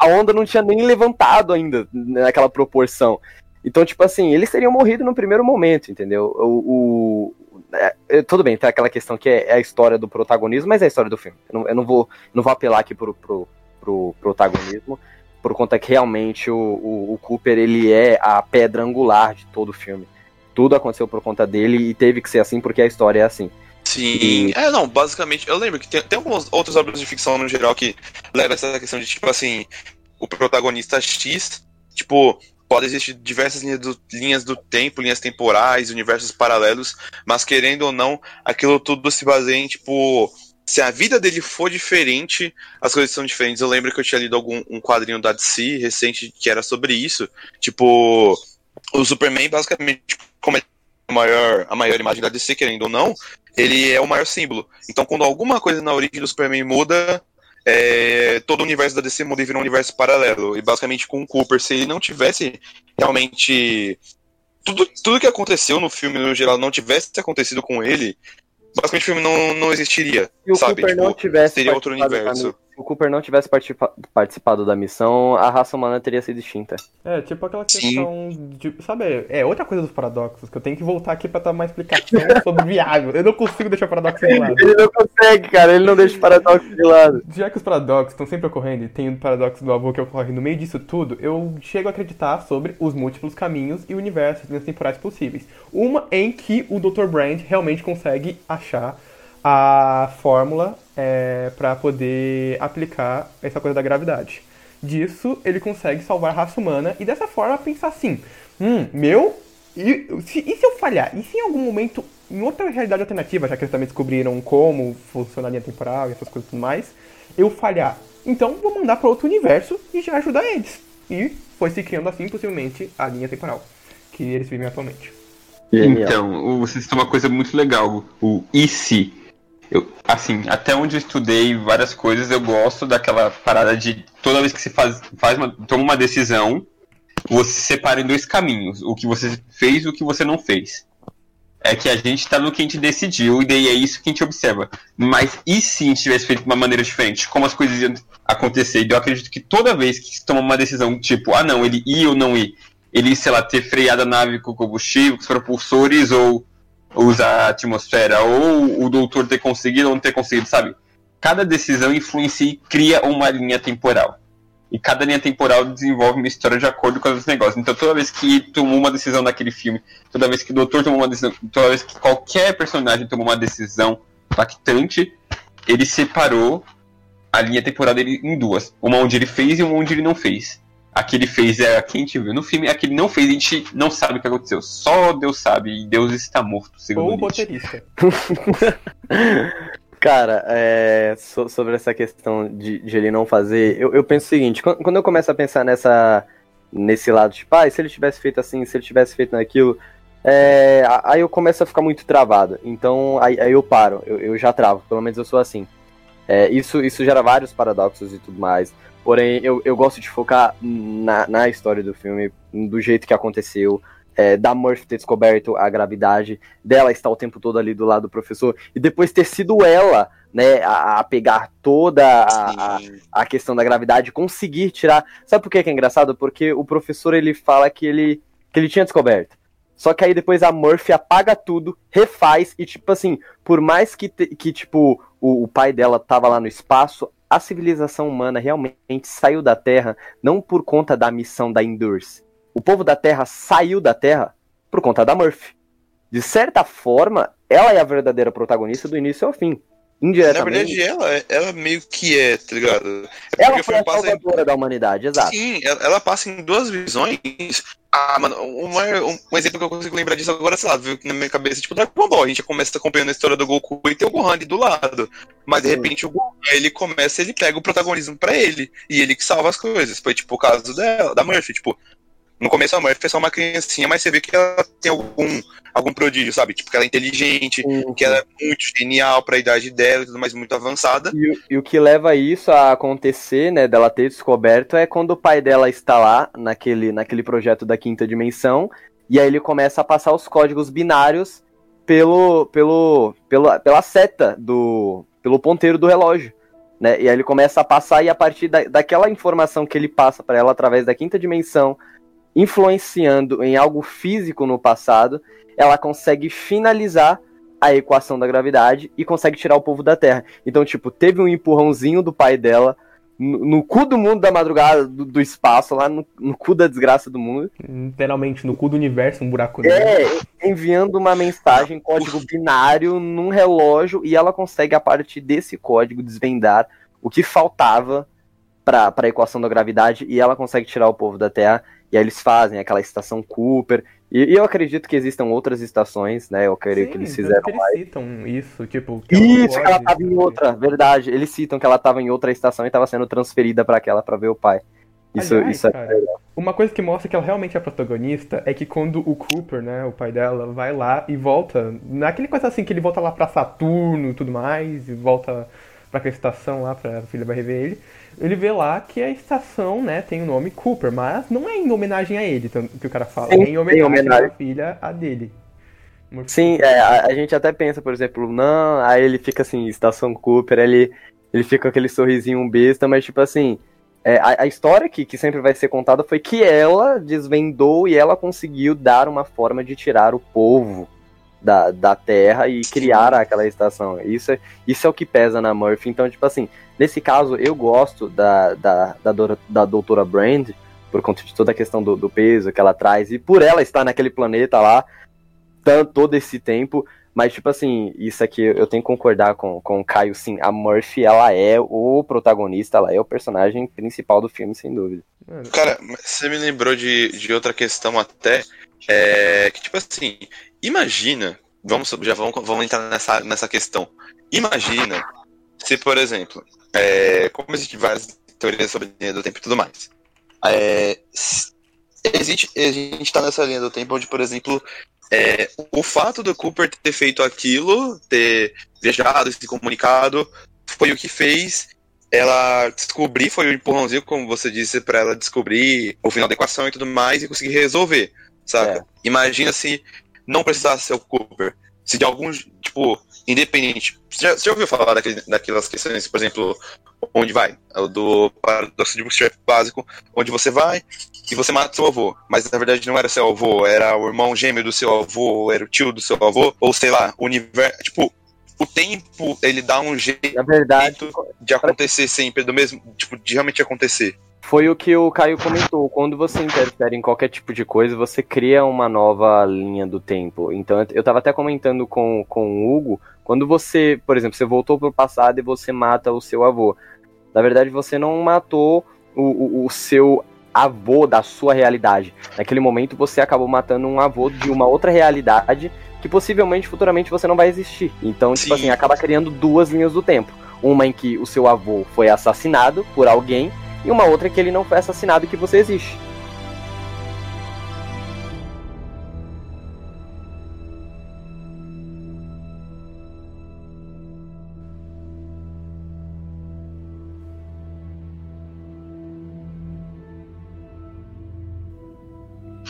a onda não tinha nem levantado ainda naquela proporção. Então, tipo assim, eles teriam morrido no primeiro momento, entendeu? O, o- é, é, tudo bem, tem aquela questão que é, é a história do protagonismo, mas é a história do filme. Eu não, eu não vou, não vou apelar aqui pro, pro, pro protagonismo, por conta que realmente o, o, o Cooper ele é a pedra angular de todo o filme. Tudo aconteceu por conta dele e teve que ser assim porque a história é assim. Sim, é, não, basicamente, eu lembro que tem, tem algumas outras obras de ficção no geral que levam essa questão de, tipo assim, o protagonista X, tipo, pode existir diversas linhas do, linhas do tempo, linhas temporais, universos paralelos, mas querendo ou não, aquilo tudo se baseia em, tipo, se a vida dele for diferente, as coisas são diferentes. Eu lembro que eu tinha lido algum um quadrinho da DC recente que era sobre isso, tipo, o Superman basicamente, como é a maior, a maior imagem da DC, querendo ou não, ele é o maior símbolo. Então, quando alguma coisa na origem do Superman muda, é, todo o universo da DC muda e vira um universo paralelo. E basicamente com o Cooper, se ele não tivesse realmente. Tudo, tudo que aconteceu no filme, no geral, não tivesse acontecido com ele, basicamente o filme não, não existiria. O sabe? Cooper Tipo, não tivesse seria outro universo. O Cooper não tivesse participa- participado da missão, a raça humana teria sido extinta. É, tipo aquela Sim. questão de. Sabe, é outra coisa dos paradoxos, que eu tenho que voltar aqui pra dar uma explicação sobre viável. Eu não consigo deixar o paradoxo de lado. Ele não consegue, cara, ele não deixa o paradoxo de lado. Já que os paradoxos estão sempre ocorrendo e tem o paradoxo do avô que ocorre no meio disso tudo, eu chego a acreditar sobre os múltiplos caminhos e universos, linhas temporais possíveis. Uma em que o Dr. Brand realmente consegue achar a fórmula é, para poder aplicar essa coisa da gravidade. Disso, ele consegue salvar a raça humana e dessa forma pensar assim: hum, meu. E se, e se eu falhar? E se em algum momento, em outra realidade alternativa, já que eles também descobriram como funciona a linha temporal e essas coisas e tudo mais, eu falhar? Então vou mandar para outro universo e já ajudar eles. E foi se criando assim, possivelmente, a linha temporal que eles vivem atualmente. Então, o- você citou uma coisa muito legal, o e se. Eu, assim, até onde eu estudei várias coisas, eu gosto daquela parada de toda vez que você faz, faz uma, toma uma decisão, você se separa em dois caminhos, o que você fez e o que você não fez. É que a gente tá no que a gente decidiu, e daí é isso que a gente observa. Mas e se a gente tivesse feito de uma maneira diferente? Como as coisas iam acontecer? E eu acredito que toda vez que se toma uma decisão, tipo, ah não, ele ir ou não ir, ele, sei lá, ter freado a nave com combustível, com os propulsores, ou usar a atmosfera, ou o doutor ter conseguido ou não ter conseguido, sabe? Cada decisão influencia e cria uma linha temporal. E cada linha temporal desenvolve uma história de acordo com os negócios. Então toda vez que tomou uma decisão naquele filme, toda vez que o doutor tomou uma decisão, toda vez que qualquer personagem tomou uma decisão impactante, ele separou a linha temporal dele em duas. Uma onde ele fez e uma onde ele não fez. A que ele fez é a que a gente viu no filme, a que ele não fez a gente não sabe o que aconteceu. Só Deus sabe, e Deus está morto, segundo Ou o roteirista. Cara, é, so- sobre essa questão de, de ele não fazer, eu, eu penso o seguinte, quando, quando eu começo a pensar nessa, nesse lado, tipo, ah, e se ele tivesse feito assim, se ele tivesse feito naquilo, é, aí eu começo a ficar muito travado. Então, aí, aí eu paro, eu, eu já travo, pelo menos eu sou assim. É, isso, isso gera vários paradoxos e tudo mais. Porém, eu, eu gosto de focar na, na história do filme, do jeito que aconteceu, é, da Murphy ter descoberto a gravidade, dela estar o tempo todo ali do lado do professor, e depois ter sido ela, né, a, a pegar toda a, a, a, questão da gravidade, conseguir tirar. Sabe por que é engraçado? Porque o professor ele fala que ele, que ele tinha descoberto. Só que aí depois a Murphy apaga tudo, refaz, e tipo assim, por mais que, te, que tipo, o, o pai dela tava lá no espaço, a civilização humana realmente saiu da Terra não por conta da missão da Endurance, o povo da Terra saiu da Terra por conta da Murphy. De certa forma, ela é a verdadeira protagonista do início ao fim. Indiretamente. Na verdade, ela, ela meio que é, tá ligado? É ela foi a salvadora em... da humanidade, exato. Sim, ela, ela, passa em duas visões. Ah, mano, um, um, exemplo que eu consigo lembrar disso agora, sei lá, na minha cabeça, tipo, Dragon Ball. A gente começa acompanhando a história do Goku e tem o Gohan ali do lado. Mas de repente o Gohan, ele começa, ele pega o protagonismo pra ele. E ele que salva as coisas. Foi tipo o caso dela, da Murphy, tipo, no começo a Murphy é só uma criancinha, mas você vê que ela tem algum, algum prodígio, sabe? Tipo, que ela é inteligente, uhum. que ela é muito genial pra idade dela e tudo mais, muito avançada. E, e, o que leva isso a acontecer, né, dela ter descoberto, é quando o pai dela está lá, naquele, naquele projeto da quinta dimensão, e aí ele começa a passar os códigos binários pelo, pelo, pelo, pela seta do. pelo ponteiro do relógio. Né? E aí ele começa a passar, e a partir da, daquela informação que ele passa para ela através da quinta dimensão, influenciando em algo físico no passado, ela consegue finalizar a equação da gravidade e consegue tirar o povo da Terra. Então, tipo, teve um empurrãozinho do pai dela no, no cu do mundo da madrugada, do, do espaço, lá no, no, cu da desgraça do mundo. Literalmente, no cu do universo, um buraco negro. É, enviando uma mensagem, código binário, num relógio, e ela consegue, a partir desse código, desvendar o que faltava para a equação da gravidade, e ela consegue tirar o povo da Terra e aí eles fazem aquela estação Cooper. E, e eu acredito que existam outras estações, né? Eu creio Sim, que eles fizeram. Que eles citam isso, tipo. Que isso, que ela tava em outra, verdade. Eles citam que ela tava em outra estação e estava sendo transferida para aquela para ver o pai. Isso, Aliás, isso é cara, Uma coisa que mostra que ela realmente é protagonista é que quando o Cooper, né, o pai dela, vai lá e volta. Naquele coisa assim que ele volta lá pra Saturno e tudo mais, e volta pra aquela estação lá pra filha vai rever ele ele vê lá que a estação, né, tem o nome Cooper, mas não é em homenagem a ele, que o cara fala, Sim, é em homenagem, homenagem. à filha a dele. Sim, é, a, a, gente até pensa, por exemplo, não, aí ele fica assim, estação Cooper, ele, ele fica com aquele sorrisinho besta, mas tipo assim, é, a, a, história que, que sempre vai ser contada foi que ela desvendou e ela conseguiu dar uma forma de tirar o povo da, da Terra e criar aquela estação. Isso é, isso é o que pesa na Murphy. Então, tipo assim, nesse caso, eu gosto da, da, da, da doutora Brand, por conta de toda a questão do, do, peso que ela traz, e por ela estar naquele planeta lá todo esse tempo. Mas, tipo assim, isso aqui eu tenho que concordar com, com o Caio, sim. A Murphy, ela é o protagonista, ela é o personagem principal do filme, sem dúvida. Cara, você me lembrou de, de outra questão até, é, que, tipo assim, Imagina, vamos, já vamos, vamos entrar nessa, nessa questão. Imagina se, por exemplo, é, como existem várias teorias sobre a linha do tempo e tudo mais. É, existe, a gente está nessa linha do tempo onde, por exemplo, é, o fato do Cooper ter feito aquilo, ter viajado, se comunicado, foi o que fez ela descobrir, foi o um empurrãozinho, como você disse, para ela descobrir o final da equação e tudo mais e conseguir resolver, sabe? É. Imagina se não precisasse ser o Cooper. Se de algum, tipo, independente. Você já, você já ouviu falar daquele, daquelas questões, por exemplo, onde vai? O do paradoxo de Bootstrap básico, onde você vai e você mata seu avô. Mas na verdade não era seu avô, era o irmão gêmeo do seu avô, era o tio do seu avô, ou sei lá, o universo. Tipo, o tempo, ele dá um jeito verdade, de acontecer sempre, do mesmo, tipo, de realmente acontecer. Foi o que o Caio comentou. Quando você interfere em qualquer tipo de coisa, você cria uma nova linha do tempo. Então, eu estava até comentando com, com o Hugo, quando você, por exemplo, você voltou para o passado e você mata o seu avô. Na verdade, você não matou o, o, o seu avô da sua realidade. Naquele momento, você acabou matando um avô de uma outra realidade que possivelmente futuramente você não vai existir. Então, tipo Sim. assim, acaba criando duas linhas do tempo. Uma em que o seu avô foi assassinado por alguém e uma outra que ele não foi assassinado e que você existe.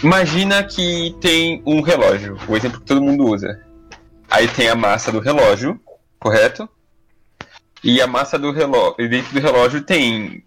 Imagina que tem um relógio, o exemplo que todo mundo usa. Aí tem a massa do relógio, correto? E a massa do relógio, dentro do relógio tem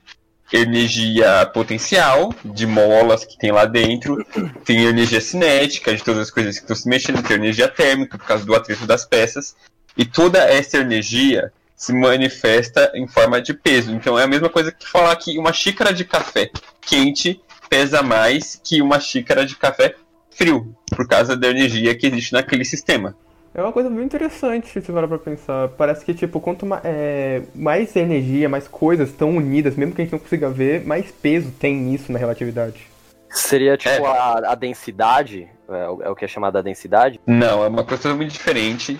energia potencial de molas que tem lá dentro, tem energia cinética de todas as coisas que estão se mexendo, tem energia térmica por causa do atrito das peças, e toda essa energia se manifesta em forma de peso. Então é a mesma coisa que falar que uma xícara de café quente pesa mais que uma xícara de café frio, por causa da energia que existe naquele sistema. É uma coisa muito interessante se você parar pra pensar. Parece que, tipo, quanto ma é, mais energia, mais coisas estão unidas, mesmo que a gente não consiga ver, mais peso tem nisso na relatividade. Seria tipo É. a, a densidade, é, o- é o que é chamado a densidade? Não, é uma coisa totalmente diferente.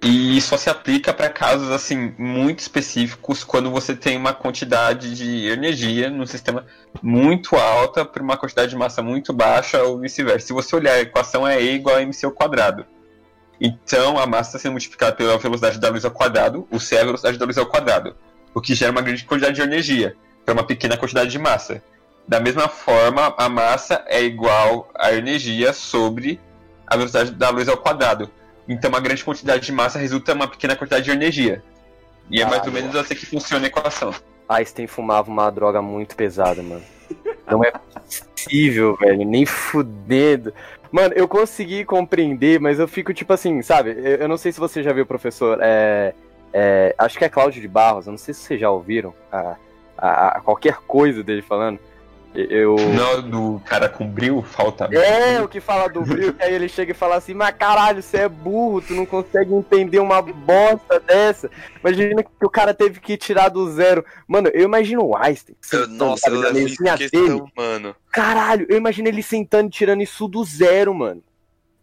E só se aplica para casos assim muito específicos quando você tem uma quantidade de energia no sistema muito alta para uma quantidade de massa muito baixa ou vice-versa. Se você olhar a equação é E igual a mc ao quadrado. Então a massa está sendo multiplicada pela velocidade da luz ao quadrado, o C é a velocidade da luz ao quadrado, o que gera uma grande quantidade de energia para uma pequena quantidade de massa. Da mesma forma, a massa é igual à energia sobre a velocidade da luz ao quadrado. Então, uma grande quantidade de massa resulta em uma pequena quantidade de energia. E é mais ou Ah, menos assim que funciona a equação. Einstein fumava uma droga muito pesada, mano. Não é possível, velho. Nem fudendo. Mano, eu consegui compreender, mas eu fico tipo assim, sabe? Eu, eu não sei se você já viu, professor. É, é, acho que é Cláudio de Barros. Eu não sei se vocês já ouviram a, a- a qualquer coisa dele falando. Eu. Não do cara com bril, falta. É, o que fala do brilho, que aí ele chega e fala assim, mas caralho, você é burro, tu não consegue entender uma bosta dessa. Imagina que o cara teve que tirar do zero. Mano, eu imagino o Einstein. Eu- sentando, nossa, eu levo isso questão, mano. Caralho, eu imagino ele sentando e tirando isso do zero, mano.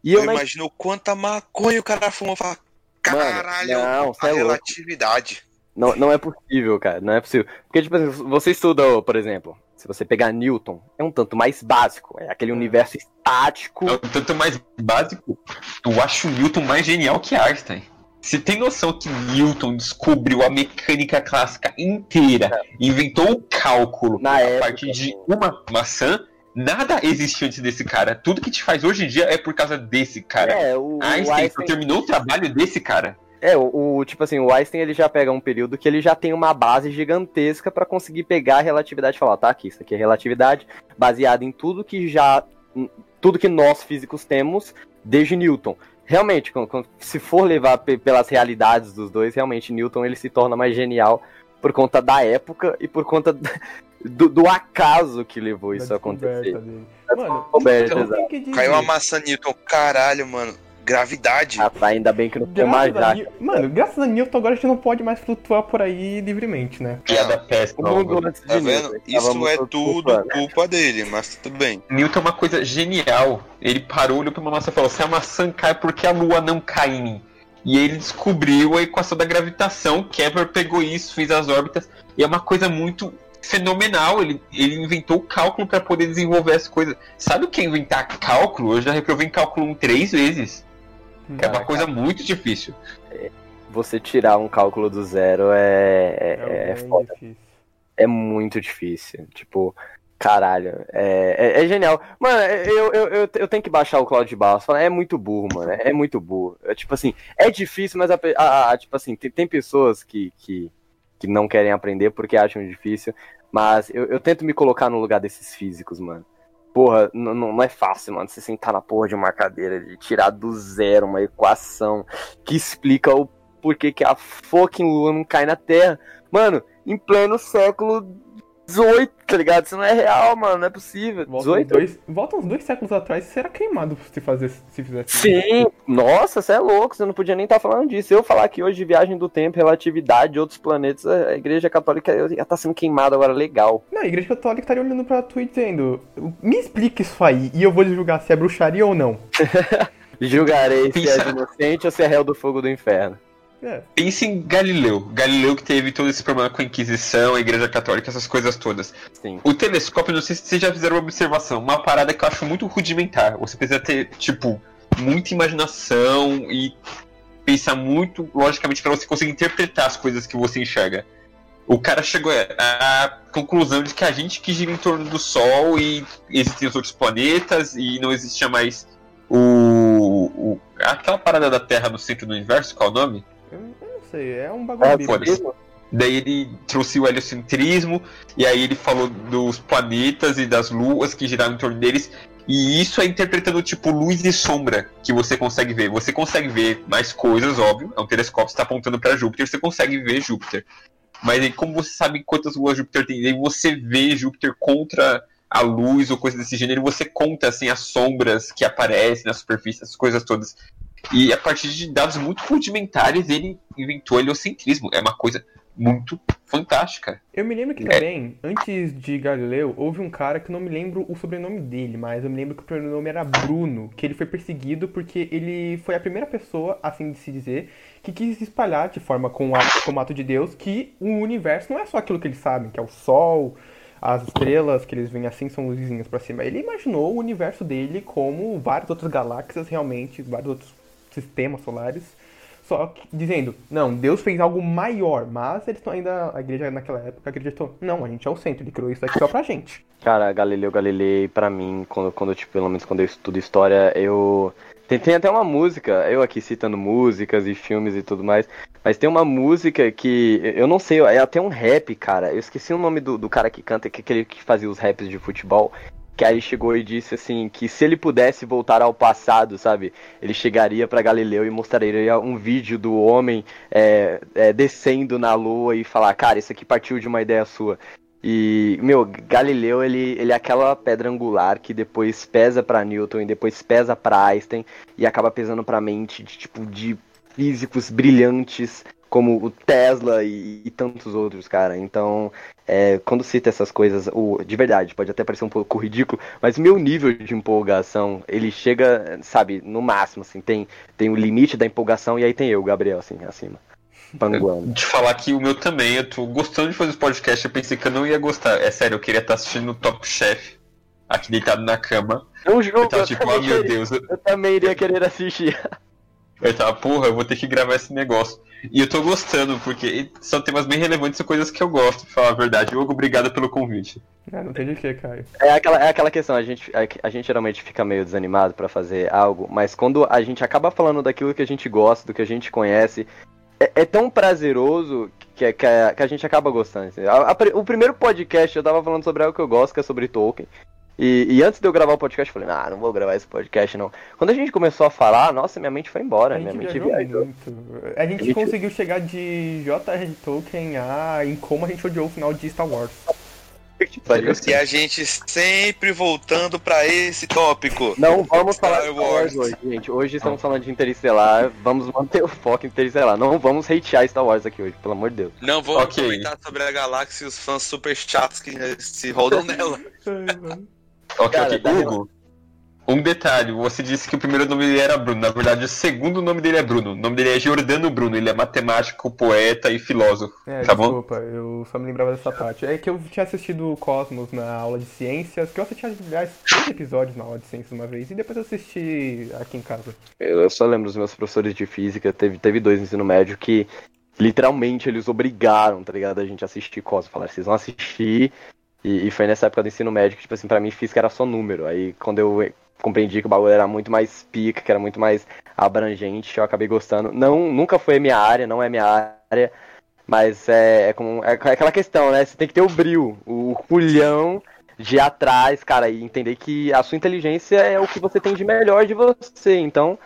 E eu, Eu imagino quanta maconha o cara falo, Caralho, não, cê a é louco. relatividade. Não, não é possível, cara, não é possível. Porque, tipo assim, você estuda, por exemplo, se você pegar Newton, é um tanto mais básico. É aquele universo estático. É um tanto mais básico. Eu acho o Newton mais genial que Einstein. Você tem noção que Newton descobriu a mecânica clássica inteira, inventou o cálculo Na a época, partir de assim. uma maçã? Nada existiu antes desse cara. Tudo que te faz hoje em dia é por causa desse cara. É, o, o Einstein, só Einstein, terminou o trabalho desse cara. É, o, o- tipo assim, o Einstein ele já pega um período que ele já tem uma base gigantesca pra conseguir pegar a relatividade e falar, tá aqui, isso aqui é relatividade baseada em tudo que já em tudo que nós físicos temos desde Newton. Realmente, se for levar pe- pelas realidades dos dois, realmente Newton ele se torna mais genial por conta da época e por conta do, do acaso que levou isso a acontecer. dele. Mano, dizer. Caiu uma maçã Newton, caralho, mano. Gravidade. Ah, tá, ainda bem que não foi mais já. Mano, graças a Newton agora a gente não pode mais flutuar por aí livremente, né? Piada O péssima. mundo antes de Tá vendo? Isso é tudo culpa dele, mas tudo bem. Newton é uma coisa genial. Ele parou, olhou pra uma maçã e falou: se a maçã cai, por que a lua não cai em mim? E ele descobriu a equação da gravitação. Kepler pegou isso, fez as órbitas. E é uma coisa muito fenomenal. Ele, ele inventou o cálculo para poder desenvolver as coisas. Sabe o que é inventar cálculo? Eu já reprovei em cálculo 1 três vezes. É uma Cara, coisa muito difícil. você tirar um cálculo do zero é, é, é bem foda. difícil. É muito difícil. Tipo, caralho. É, é, é genial. Mano, eu, eu, eu, eu tenho que baixar o Claudio de Barros. Falar, É muito burro, mano. É muito burro. É, tipo assim, é difícil, mas a, a- a- tipo assim, tem, tem pessoas que, que, que não querem aprender porque acham difícil. Mas eu, eu tento me colocar no lugar desses físicos, mano. Porra, n- n- não é fácil, mano, você sentar na porra de uma cadeira e tirar do zero uma equação que explica o porquê que a fucking lua não cai na Terra. Mano, em pleno século XVIII, tá ligado? Isso não é real, mano, não é possível. Volta uns, 18? dois, volta uns dois séculos atrás e será queimado se, fazer, se fizesse Sim, nossa, você é louco, você não podia nem estar falando disso. Eu falar aqui hoje de viagem do tempo, relatividade, outros planetas, a igreja católica já tá sendo queimada agora, legal. Não, a igreja católica estaria olhando pra tu e dizendo Me explica isso aí e eu vou julgar se é bruxaria ou não. Julgarei se é inocente ou se é réu do fogo do inferno. É, Pense em Galileu. Galileu que teve todo esse problema com a Inquisição, a Igreja Católica, essas coisas todas. Sim. O telescópio, não sei se vocês já fizeram uma observação, uma parada que eu acho muito rudimentar. Você precisa ter, tipo, muita imaginação e pensar muito logicamente para você conseguir interpretar as coisas que você enxerga. o cara chegou à conclusão de que a gente que gira em torno do Sol e existem os outros planetas e não existia mais o, o aquela parada da Terra no centro do universo, qual é o nome? Sei, é um bagulho É, bíblico. Daí ele trouxe o heliocentrismo, e aí ele falou dos planetas e das luas que giravam em torno deles. E isso é interpretando tipo luz e sombra que você consegue ver. Você consegue ver mais coisas, óbvio. É um telescópio que está apontando para Júpiter, você consegue ver Júpiter. Mas aí, como você sabe quantas luas Júpiter tem, aí você vê Júpiter contra a luz ou coisa desse gênero, e você conta assim as sombras que aparecem na superfície, essas coisas todas. E a partir de dados muito rudimentares, ele inventou o heliocentrismo. É uma coisa muito fantástica. Eu me lembro que É. também, antes de Galileu, houve um cara que não me lembro o sobrenome dele, mas eu me lembro que o pronome era Bruno, que ele foi perseguido porque ele foi a primeira pessoa, assim de se dizer, que quis espalhar de forma com o ato, de Deus que o universo não é só aquilo que eles sabem, que é o Sol, as estrelas que eles veem assim são luzinhas pra cima. Ele imaginou o universo dele como várias outras galáxias realmente, vários outros sistemas solares. Só que, dizendo, não, Deus fez algo maior, mas eles estão ainda, a igreja naquela época acreditou, não, a gente é o centro, ele criou isso aqui só pra gente. Cara, Galileu Galilei, pra mim, quando, quando tipo, pelo menos quando eu estudo história, eu. Tem, tem até uma música, eu aqui citando músicas e filmes e tudo mais, mas tem uma música que. Eu não sei, é até um rap, cara. Eu esqueci o nome do, do cara que canta, que aquele que fazia os raps de futebol. Que aí chegou e disse assim, que se ele pudesse voltar ao passado, sabe? Ele chegaria pra Galileu e mostraria um vídeo do homem é, é, descendo na lua e falar, cara, isso aqui partiu de uma ideia sua. E, meu, Galileu, ele, ele é aquela pedra angular que depois pesa pra Newton e depois pesa pra Einstein e acaba pesando pra mente de, tipo, de físicos brilhantes como o Tesla e, e tantos outros, cara. Então, é, quando cita essas coisas, o, de verdade, pode até parecer um pouco ridículo, mas meu nível de empolgação, ele chega, sabe, no máximo, assim, tem, tem o limite da empolgação e aí tem eu, Gabriel, assim, acima. Panguando. De falar que o meu também, eu tô gostando de fazer esse podcast, eu pensei que eu não ia gostar. É sério, eu queria estar assistindo o Top Chef, aqui deitado na cama. Um jogo, Eu tava tipo, também meu queria- Deus. Eu, eu também iria querer assistir. eu tava, porra, eu vou ter que gravar esse negócio. E eu tô gostando, porque são temas bem relevantes, são coisas que eu gosto, pra falar a verdade. Hugo, obrigado pelo convite. Ah, não tem de que, Caio. É aquela, é aquela questão, a gente, a, a gente geralmente fica meio desanimado pra fazer algo, mas quando a gente acaba falando daquilo que a gente gosta, do que a gente conhece, é, é tão prazeroso que, que, a, que a gente acaba gostando. assim. A- a o primeiro podcast eu tava falando sobre algo que eu gosto, que é sobre Tolkien. E, e antes de eu gravar o podcast, eu falei, ah, não vou gravar esse podcast não. Quando a gente começou a falar, nossa, minha mente foi embora, A minha gente mente viajou viajou. muito. A gente A gente- conseguiu chegar de J.R. Tolkien a em como a gente odiou o final de Star Wars. E a gente sempre voltando pra esse tópico. Não vamos falar de Star Star Wars Wars. hoje, gente. Hoje estamos falando de Interestelar. Vamos manter o foco em Interestelar. Não vamos hatear Star Wars aqui hoje, pelo amor de Deus. Não vamos Ok. comentar sobre a galáxia e os fãs super chatos que se rodam nela. Ok, Cara, ok. dá Hugo, um detalhe, você disse que o primeiro nome dele era Bruno. Na verdade, o segundo nome dele é Bruno. O nome dele é Giordano Bruno. Ele é matemático, poeta e filósofo. É, Tá bom? desculpa, eu só me lembrava dessa parte. É que eu tinha assistido o Cosmos na aula de ciências, que eu assisti, aliás, três episódios na aula de ciências uma vez, e depois eu assisti aqui em casa. Eu, eu só lembro dos meus professores de física. Teve, teve dois no ensino médio que literalmente eles obrigaram, tá ligado? A gente a assistir Cosmos. Falaram, vocês vão assistir. E, e foi nessa época do ensino médio que, tipo assim, pra mim física era só número. Aí quando eu compreendi que o bagulho era muito mais pica, que era muito mais abrangente, eu acabei gostando. Não, nunca foi minha área, não é minha área. Mas é, é, como, é aquela questão, né? Você tem que ter o brilho, o culhão de ir atrás, cara, e entender que a sua inteligência é o que você tem de melhor de você. Então,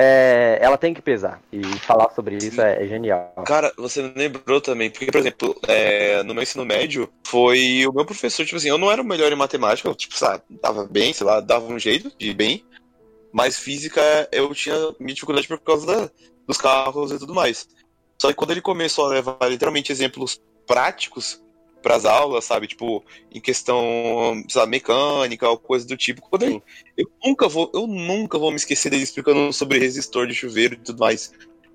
é, ela tem que pesar. E falar sobre isso é, é genial. Cara, você lembrou também, porque, por exemplo, é, no meu ensino médio, foi o meu professor, tipo assim, eu não era o melhor em matemática, eu, tipo, sabe, dava bem, sei lá, dava um jeito de ir bem, mas física eu tinha minha dificuldade por causa da- dos cálculos e tudo mais. Só que quando ele começou a levar literalmente exemplos práticos pras aulas, sabe, tipo, em questão, lá, mecânica ou coisa do tipo, quando ele, eu nunca vou, eu nunca vou me esquecer dele explicando sobre resistor de chuveiro e tudo mais.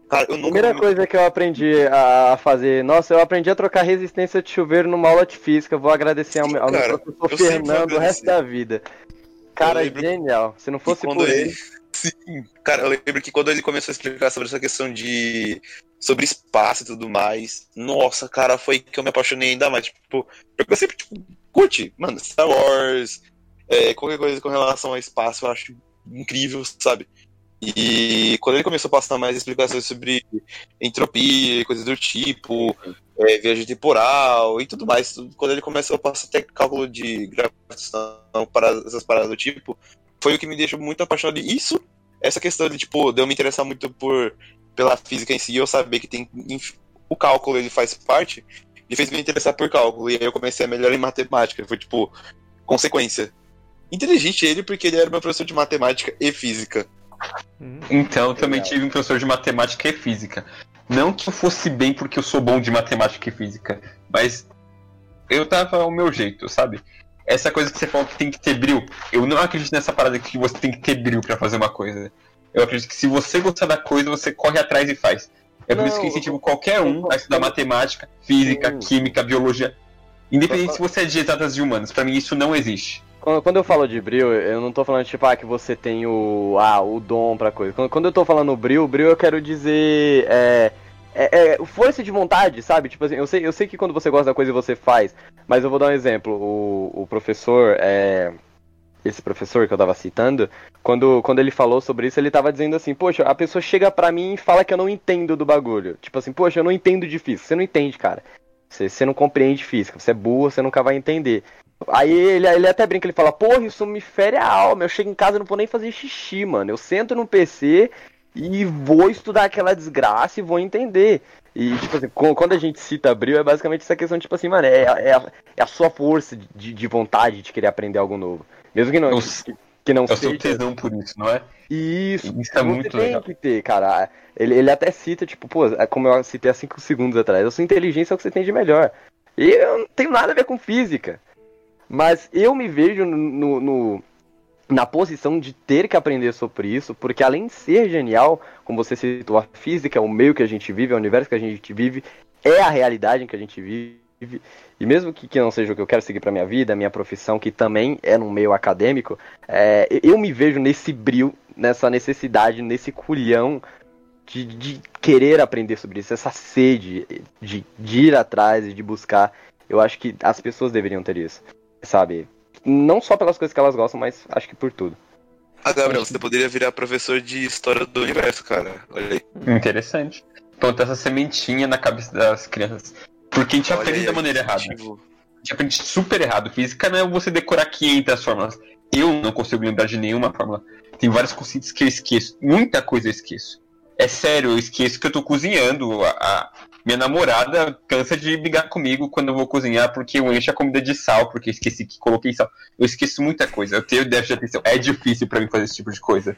Cara, eu nunca Primeira me coisa que eu aprendi a fazer, nossa, eu aprendi a trocar resistência de chuveiro numa aula de física. Vou agradecer ao, meu- ao Cara, meu professor eu Fernando o resto da vida. Cara, lembro genial. Se não fosse por ele, ele. Sim, cara, eu lembro que quando ele começou a explicar sobre essa questão de. sobre espaço e tudo mais, nossa, cara, foi que eu me apaixonei ainda mais. Tipo, eu sempre, tipo, curte, mano, Star Wars, é, qualquer coisa com relação ao espaço, eu acho incrível, sabe? E quando ele começou a passar mais explicações sobre entropia e coisas do tipo, é, viagem temporal e tudo mais, quando ele começou a passar até cálculo de gravitação para essas paradas do tipo, foi o que me deixou muito apaixonado. E isso, essa questão de, tipo, de eu me interessar muito por, pela física em si, eu saber que tem. O cálculo ele faz parte, e fez me interessar por cálculo. E aí eu comecei a melhorar em matemática. Foi, tipo, consequência. Inteligente ele, porque ele era meu professor de matemática e física. Então, eu também tive um professor de matemática e física. Não que eu fosse bem porque eu sou bom de matemática e física, mas eu tava ao meu jeito, sabe? Essa coisa que você falou que tem que ter bril, eu não acredito nessa parada que você tem que ter bril para fazer uma coisa. Eu acredito que se você gostar da coisa, você corre atrás e faz. É por não, isso que eu incentivo qualquer um a estudar matemática, física, sim. química, biologia. Independente se você é de exatas de humanas, para mim isso não existe. Quando eu falo de bril, eu não tô falando tipo, ah, que você tem o, ah, o dom pra coisa. Quando eu tô falando bril, bril eu quero dizer, é, é, é, força de vontade, sabe? Tipo assim, eu sei, eu sei que quando você gosta da coisa você faz, mas eu vou dar um exemplo. O, o professor, é, esse professor que eu tava citando, quando, quando ele falou sobre isso, ele tava dizendo assim, poxa, a pessoa chega pra mim e fala que eu não entendo do bagulho. Tipo assim, poxa, eu não entendo de física. Você não entende, cara. Você, você não compreende física, você é burro, você nunca vai entender. Aí ele, ele até brinca, ele fala, porra, isso me fere a alma, eu chego em casa e não vou nem fazer xixi, mano. Eu sento no PC e vou estudar aquela desgraça e vou entender. E, tipo assim, quando a gente cita Abril, é basicamente essa questão, tipo assim, mano, é, é, a, é a sua força de, de vontade de querer aprender algo novo. Mesmo que não, eu, que, que não eu seja. Eu tesão por isso, não é? Isso, isso é muito tem legal. que ter, cara. Ele, ele até cita, tipo, pô, é como eu citei há 5 segundos atrás, a sua inteligência é o que você tem de melhor. E eu não tenho nada a ver com física. Mas eu me vejo no, no na posição de ter que aprender sobre isso, porque além de ser genial, como você citou, a física é o meio que a gente vive, é o universo que a gente vive, é a realidade em que a gente vive. E mesmo que, que não seja o que eu quero seguir para minha vida, minha profissão, que também é no meio acadêmico, é, eu me vejo nesse brilho, nessa necessidade, nesse culhão de, de, querer aprender sobre isso, essa sede de, de ir atrás e de buscar. Eu acho que as pessoas deveriam ter isso, sabe? Não só pelas coisas que elas gostam, mas acho que por tudo. Ah, Gabriel, você poderia virar professor de história do universo, cara. Olha aí. Interessante. Plantar essa sementinha na cabeça das crianças. Porque a gente Olha aprende aí, da maneira errada. A gente aprende super errado. Física não é você decorar 500 fórmulas. Eu não consigo lembrar de nenhuma fórmula. Tem vários conceitos que eu esqueço. Muita coisa eu esqueço. É sério, eu esqueço que eu tô cozinhando. A, a, minha namorada cansa de brigar comigo quando eu vou cozinhar porque eu encho a comida de sal, porque esqueci que coloquei sal. Eu esqueço muita coisa. Eu tenho déficit de atenção. É difícil para mim fazer esse tipo de coisa.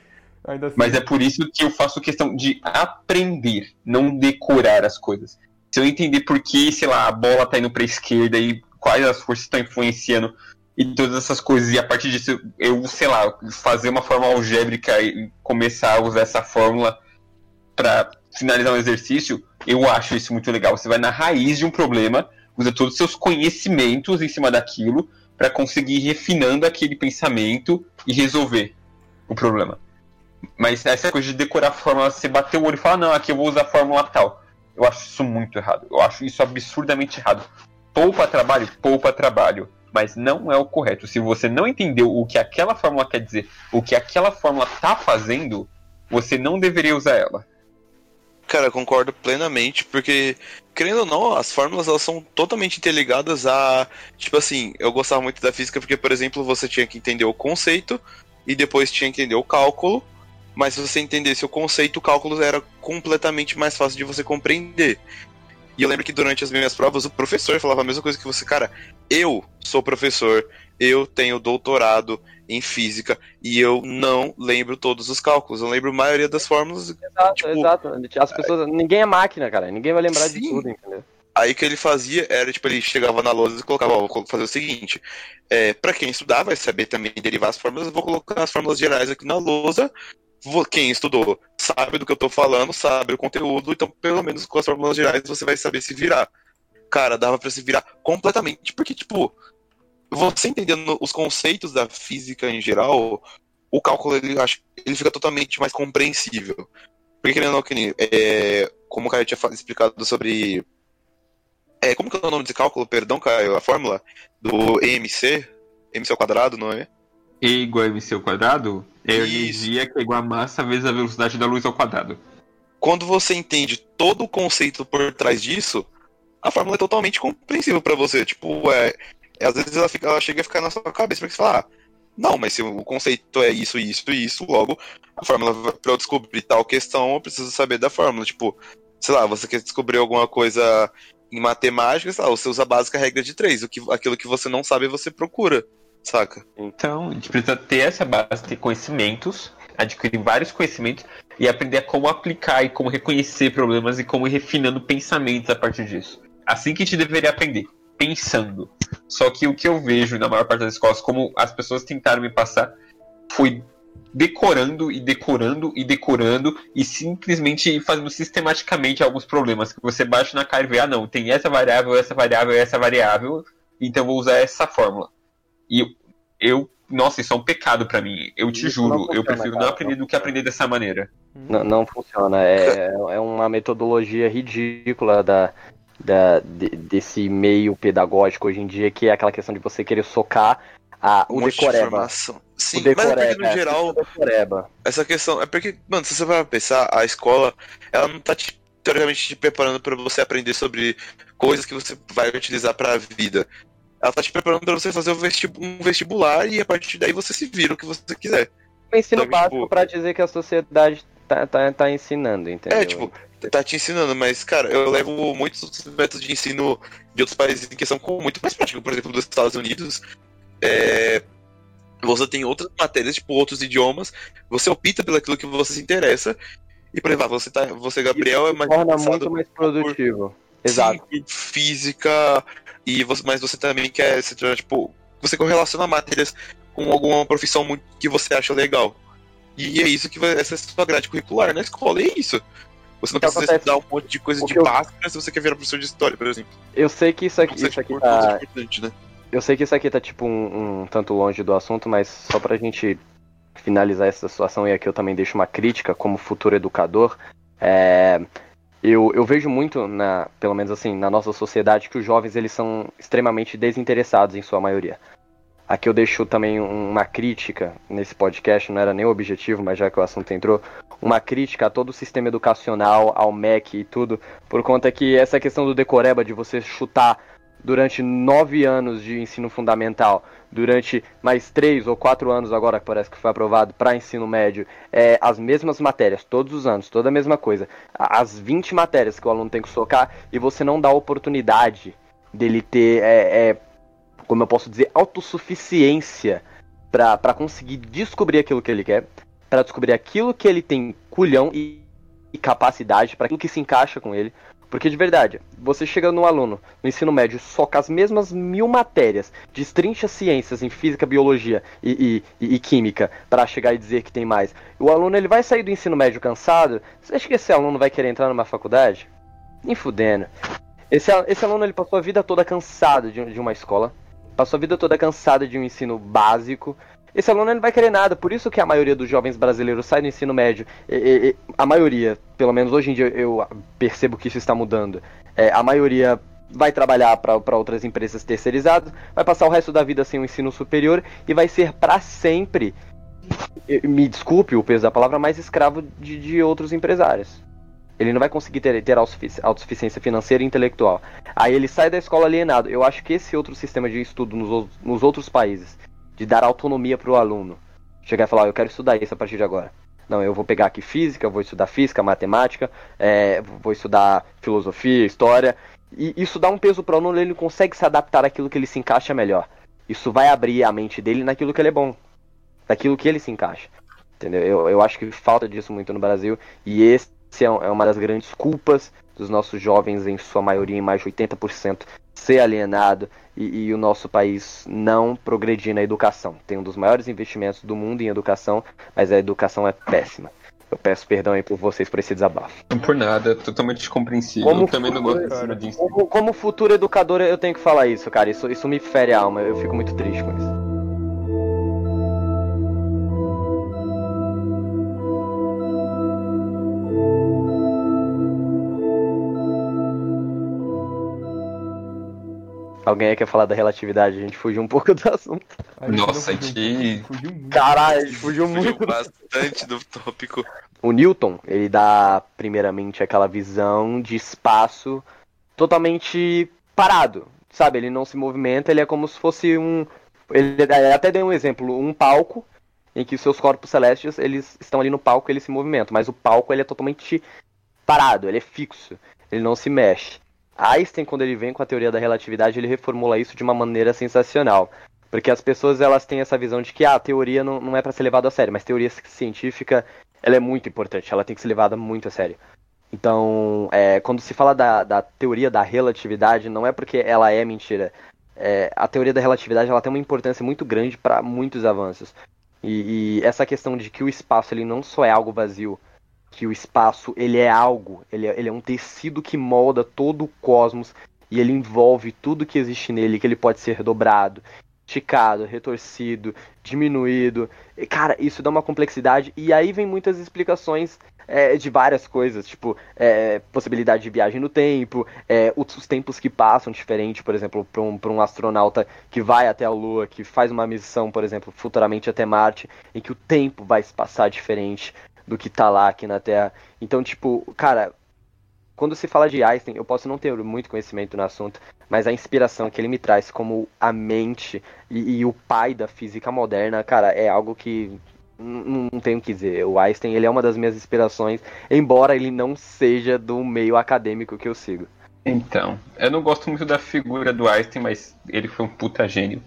Assim. Mas é por isso que eu faço questão de aprender, não decorar as coisas. Se eu entender por que, sei lá, a bola tá indo pra esquerda e quais as forças estão influenciando e todas essas coisas, e a partir disso eu, sei lá, fazer uma forma algébrica e começar a usar essa fórmula para finalizar um exercício, eu acho isso muito legal. Você vai na raiz de um problema, usa todos os seus conhecimentos em cima daquilo para conseguir ir refinando aquele pensamento e resolver o problema. Mas essa coisa de decorar a fórmula, você bater o olho e falar, não, aqui eu vou usar a fórmula tal. Eu acho isso muito errado. Eu acho isso absurdamente errado. Poupa trabalho, poupa trabalho. Mas não é o correto. Se você não entendeu o que aquela fórmula quer dizer, o que aquela fórmula tá fazendo, você não deveria usar ela. Cara, concordo plenamente, porque, querendo ou não, as fórmulas elas são totalmente interligadas a. Tipo assim, eu gostava muito da física porque, por exemplo, você tinha que entender o conceito e depois tinha que entender o cálculo. Mas se você entendesse o conceito, o cálculo era completamente mais fácil de você compreender. E eu lembro que durante as minhas provas, o professor falava a mesma coisa que você, cara, eu sou professor, eu tenho doutorado em física e eu não lembro todos os cálculos, eu lembro a maioria das fórmulas. Exato, tipo, exato. As pessoas, ninguém é máquina, cara, ninguém vai lembrar sim. de tudo, entendeu? Aí o que ele fazia era, tipo, ele chegava na lousa e colocava, ó, vou fazer o seguinte, é, para quem estudar vai saber também derivar as fórmulas, eu vou colocar as fórmulas gerais aqui na lousa, quem estudou sabe do que eu tô falando, sabe o conteúdo, então pelo menos com as fórmulas gerais você vai saber se virar. Cara, dava para se virar completamente, porque, tipo, você entendendo os conceitos da física em geral, o cálculo ele, acho, ele fica totalmente mais compreensível. Porque querendo ou não, é, como o Caio tinha explicado sobre. É, como que é o nome desse cálculo? Perdão, Caio, a fórmula? Do EMC? MC ao quadrado, não é? E igual a MC ao quadrado é a energia que é igual a massa vezes a velocidade da luz ao quadrado. Quando você entende todo o conceito por trás disso, a fórmula é totalmente compreensível pra você. Tipo, é, às vezes ela, fica- ela chega a ficar na sua cabeça porque você fala, ah, não, mas se o conceito é isso, isso e isso, logo a fórmula, pra eu descobrir tal questão, eu preciso saber da fórmula. Tipo, sei lá, você quer descobrir alguma coisa em matemática, sei lá, você usa a básica regra de três. O que, aquilo que você não sabe, você procura, saca? Então, a gente precisa ter essa base, ter conhecimentos, adquirir vários conhecimentos e aprender como aplicar e como reconhecer problemas e como ir refinando pensamentos a partir disso. Assim que a gente deveria aprender, pensando. Só que o que eu vejo na maior parte das escolas, como as pessoas tentaram me passar, foi decorando e decorando e decorando e simplesmente fazendo sistematicamente alguns problemas que você baixa na cara e vê, ah não, tem essa variável, essa variável, essa variável, então eu vou usar essa fórmula. E eu, eu nossa, isso é um pecado pra mim. Eu te Isso juro, eu funciona, prefiro não cara, aprender não do que aprender dessa maneira. Não, não funciona. É, é uma metodologia ridícula da, da, de- desse meio pedagógico hoje em dia, que é aquela questão de você querer socar a, o Um de decoreba. Sim, O mas é porque no geral, o decoreba. essa questão. É porque, mano, se você vai pensar, a escola, ela não tá te, teoricamente te preparando pra você aprender sobre coisas que você vai utilizar pra vida. Ela tá te preparando pra você fazer um vestibu- um vestibular e a partir daí você se vira o que você quiser. O ensino Sabe, básico tipo- pra dizer que a sociedade tá, tá, tá ensinando, entendeu? É, tipo, tá te ensinando, mas, cara, eu levo muitos métodos de ensino de outros países em que são com- muito mais práticos. Por exemplo, dos Estados Unidos, é, você tem outras matérias, tipo, outros idiomas, você opta pelo aquilo que você se interessa. E, por exemplo, ah, você, tá, você Gabriel, é mais torna muito mais produtivo. Exato. Sim, por física, e você, mas você também quer se tornar, tipo, você correlaciona matérias com alguma profissão muito que você acha legal. E é isso que vai, essa é a sua grade curricular na escola, é isso. Você não precisa acontece- estudar um monte de coisa o de eu- básica se você quer virar professor de história, por exemplo. Eu sei que isso aqui, isso aqui por tá, importante, né? Eu sei que isso aqui tá tipo um, um tanto longe do assunto, mas só pra gente finalizar essa situação, e aqui eu também deixo uma crítica como futuro educador. é, eu, eu vejo muito, na, pelo menos assim, na nossa sociedade, que os jovens eles são extremamente desinteressados em sua maioria. Aqui eu deixo também um- uma crítica nesse podcast, não era nem o objetivo, mas já que o assunto entrou, uma crítica a todo o sistema educacional, ao MEC e tudo, por conta que essa questão do decoreba, de você chutar durante nove anos de ensino fundamental, durante mais três ou quatro anos agora, que parece que foi aprovado para ensino médio, é, as mesmas matérias, todos os anos, toda a mesma coisa, as 20 matérias que o aluno tem que socar, e você não dá oportunidade dele ter, é, é, como eu posso dizer, autossuficiência para conseguir descobrir aquilo que ele quer, para descobrir aquilo que ele tem culhão e, e capacidade, para aquilo que se encaixa com ele. Porque de verdade, você chega no aluno no ensino médio, soca as mesmas mil matérias, destrincha ciências em física, biologia e, e- e- química para chegar e dizer que tem mais. O aluno ele vai sair do ensino médio cansado. Você acha que esse aluno vai querer entrar numa faculdade? Nem fudendo. Esse, esse aluno ele passou a vida toda cansado de, de uma escola, passou a vida toda cansado de um ensino básico. Esse aluno não vai querer nada, por isso que a maioria dos jovens brasileiros sai do ensino médio. E- e- a maioria, pelo menos hoje em dia eu percebo que isso está mudando. É, a maioria vai trabalhar para outras empresas terceirizadas, vai passar o resto da vida sem o ensino superior e vai ser para sempre, me desculpe o peso da palavra, mais escravo de, de outros empresários. Ele não vai conseguir ter, ter autossufici- autossuficiência financeira e intelectual. Aí ele sai da escola alienado. Eu acho que esse outro sistema de estudo nos, nos outros países, de dar autonomia para o aluno, chegar e falar, "Ah, eu quero estudar isso a partir de agora. Não, eu vou pegar aqui física, vou estudar física, matemática, é, vou estudar filosofia, história. E isso dá um peso para o aluno, ele consegue se adaptar àquilo que ele se encaixa melhor. Isso vai abrir a mente dele naquilo que ele é bom, naquilo que ele se encaixa. Entendeu? Eu, eu acho que falta disso muito no Brasil. E esse é, é uma das grandes culpas dos nossos jovens, em sua maioria, em mais de 80%, ser alienado e, e o nosso país não progredir na educação. Tem um dos maiores investimentos do mundo em educação, mas a educação é péssima. Eu peço perdão aí por vocês por esse desabafo. Não por nada, totalmente compreensível. Como também não gosto cara? de. Como, como futuro educador, eu tenho que falar isso, cara. Isso, isso me fere a alma. Eu fico muito triste com isso. Alguém quer falar da relatividade? A gente fugiu um pouco do assunto. A gente não Nossa, fugiu que- pouco, fugiu muito. Caralho, a gente fugiu Fugiu muito. bastante do tópico. O Newton, ele dá primeiramente aquela visão de espaço totalmente parado, sabe? Ele não se movimenta, ele é como se fosse um. Ele ele até deu um exemplo, um palco em que os seus corpos celestes eles estão ali no palco, eles se movimentam, mas o palco ele é totalmente parado, ele é fixo, ele não se mexe. Einstein, quando ele vem com a teoria da relatividade, ele reformula isso de uma maneira sensacional. Porque as pessoas elas têm essa visão de que ah, a teoria não, não é para ser levada a sério, mas teoria científica ela é muito importante, ela tem que ser levada muito a sério. Então, é, quando se fala da, da teoria da relatividade, não é porque ela é mentira. É, a teoria da relatividade ela tem uma importância muito grande para muitos avanços. E, e essa questão de que o espaço ele não só é algo vazio, que o espaço ele é algo, ele é, ele é um tecido que molda todo o cosmos e ele envolve tudo que existe nele, que ele pode ser dobrado, esticado, retorcido, diminuído. E, cara, isso dá uma complexidade e aí vem muitas explicações é, de várias coisas, tipo é, possibilidade de viagem no tempo, é, os, os tempos que passam diferente, por exemplo, para um, um astronauta que vai até a Lua, que faz uma missão, por exemplo, futuramente até Marte, em que o tempo vai se passar diferente do que tá lá aqui na Terra. Então, tipo, cara, quando se fala de Einstein, eu posso não ter muito conhecimento no assunto, mas a inspiração que ele me traz como a mente e, e o pai da física moderna, cara, é algo que n- não tenho o que dizer. O Einstein, ele é uma das minhas inspirações, embora ele não seja do meio acadêmico que eu sigo. Então, eu não gosto muito da figura do Einstein, mas ele foi um puta gênio.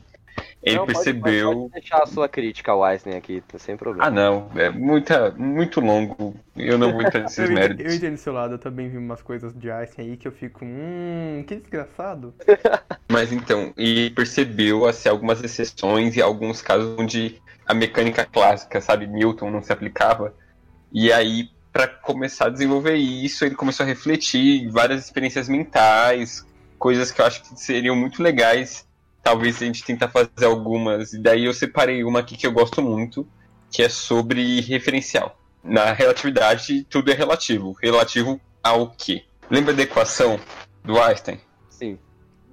Ele Não, pode- percebeu. Pode, deixar a sua crítica ao Einstein aqui, tá sem problema. Ah, não, é muita, muito longo. Eu não vou entrar nesses Eu, entendo- eu méritos. entendo do seu lado, eu também vi umas coisas de Einstein aí que eu fico, hum, que desgraçado. Mas então, e percebeu assim, algumas exceções e alguns casos onde a mecânica clássica, sabe, Newton não se aplicava. E aí, para começar a desenvolver isso, ele começou a refletir em várias experiências mentais, coisas que eu acho que seriam muito legais. Talvez a gente tentar fazer algumas. E daí eu separei uma aqui que eu gosto muito, que é sobre referencial. Na relatividade, tudo é relativo. Relativo ao quê? Lembra da equação do Einstein? Sim.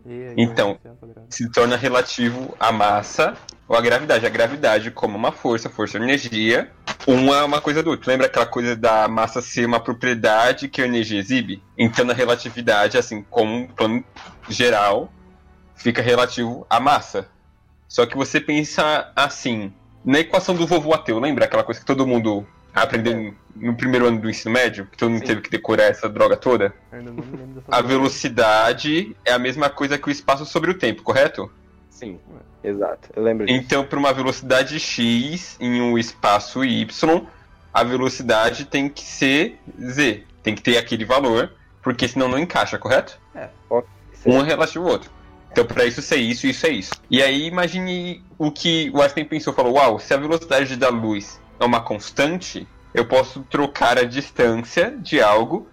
E aí, Então, é se torna relativo à massa ou à gravidade. A gravidade como uma força, força ou energia, uma é uma coisa do outro. Lembra aquela coisa da massa ser uma propriedade que a energia exibe? Então, na relatividade, assim, como um plano geral, fica relativo à massa. Só que você pensa assim, na equação do vovô ateu, lembra aquela coisa que todo mundo aprendeu no primeiro ano do ensino médio? Que todo mundo Sim. teve que decorar essa droga toda? A velocidade é a mesma coisa que o espaço sobre o tempo, correto? Sim, exato. Eu lembro disso. Então, para uma velocidade x em um espaço y, a velocidade tem que ser z. Tem que ter aquele valor, porque senão não encaixa, correto? Um é relativo ao outro. Então, para isso ser isso, isso é isso. E aí, imagine o que o Einstein pensou. Falou, uau, se a velocidade da luz é uma constante, eu posso trocar a distância de algo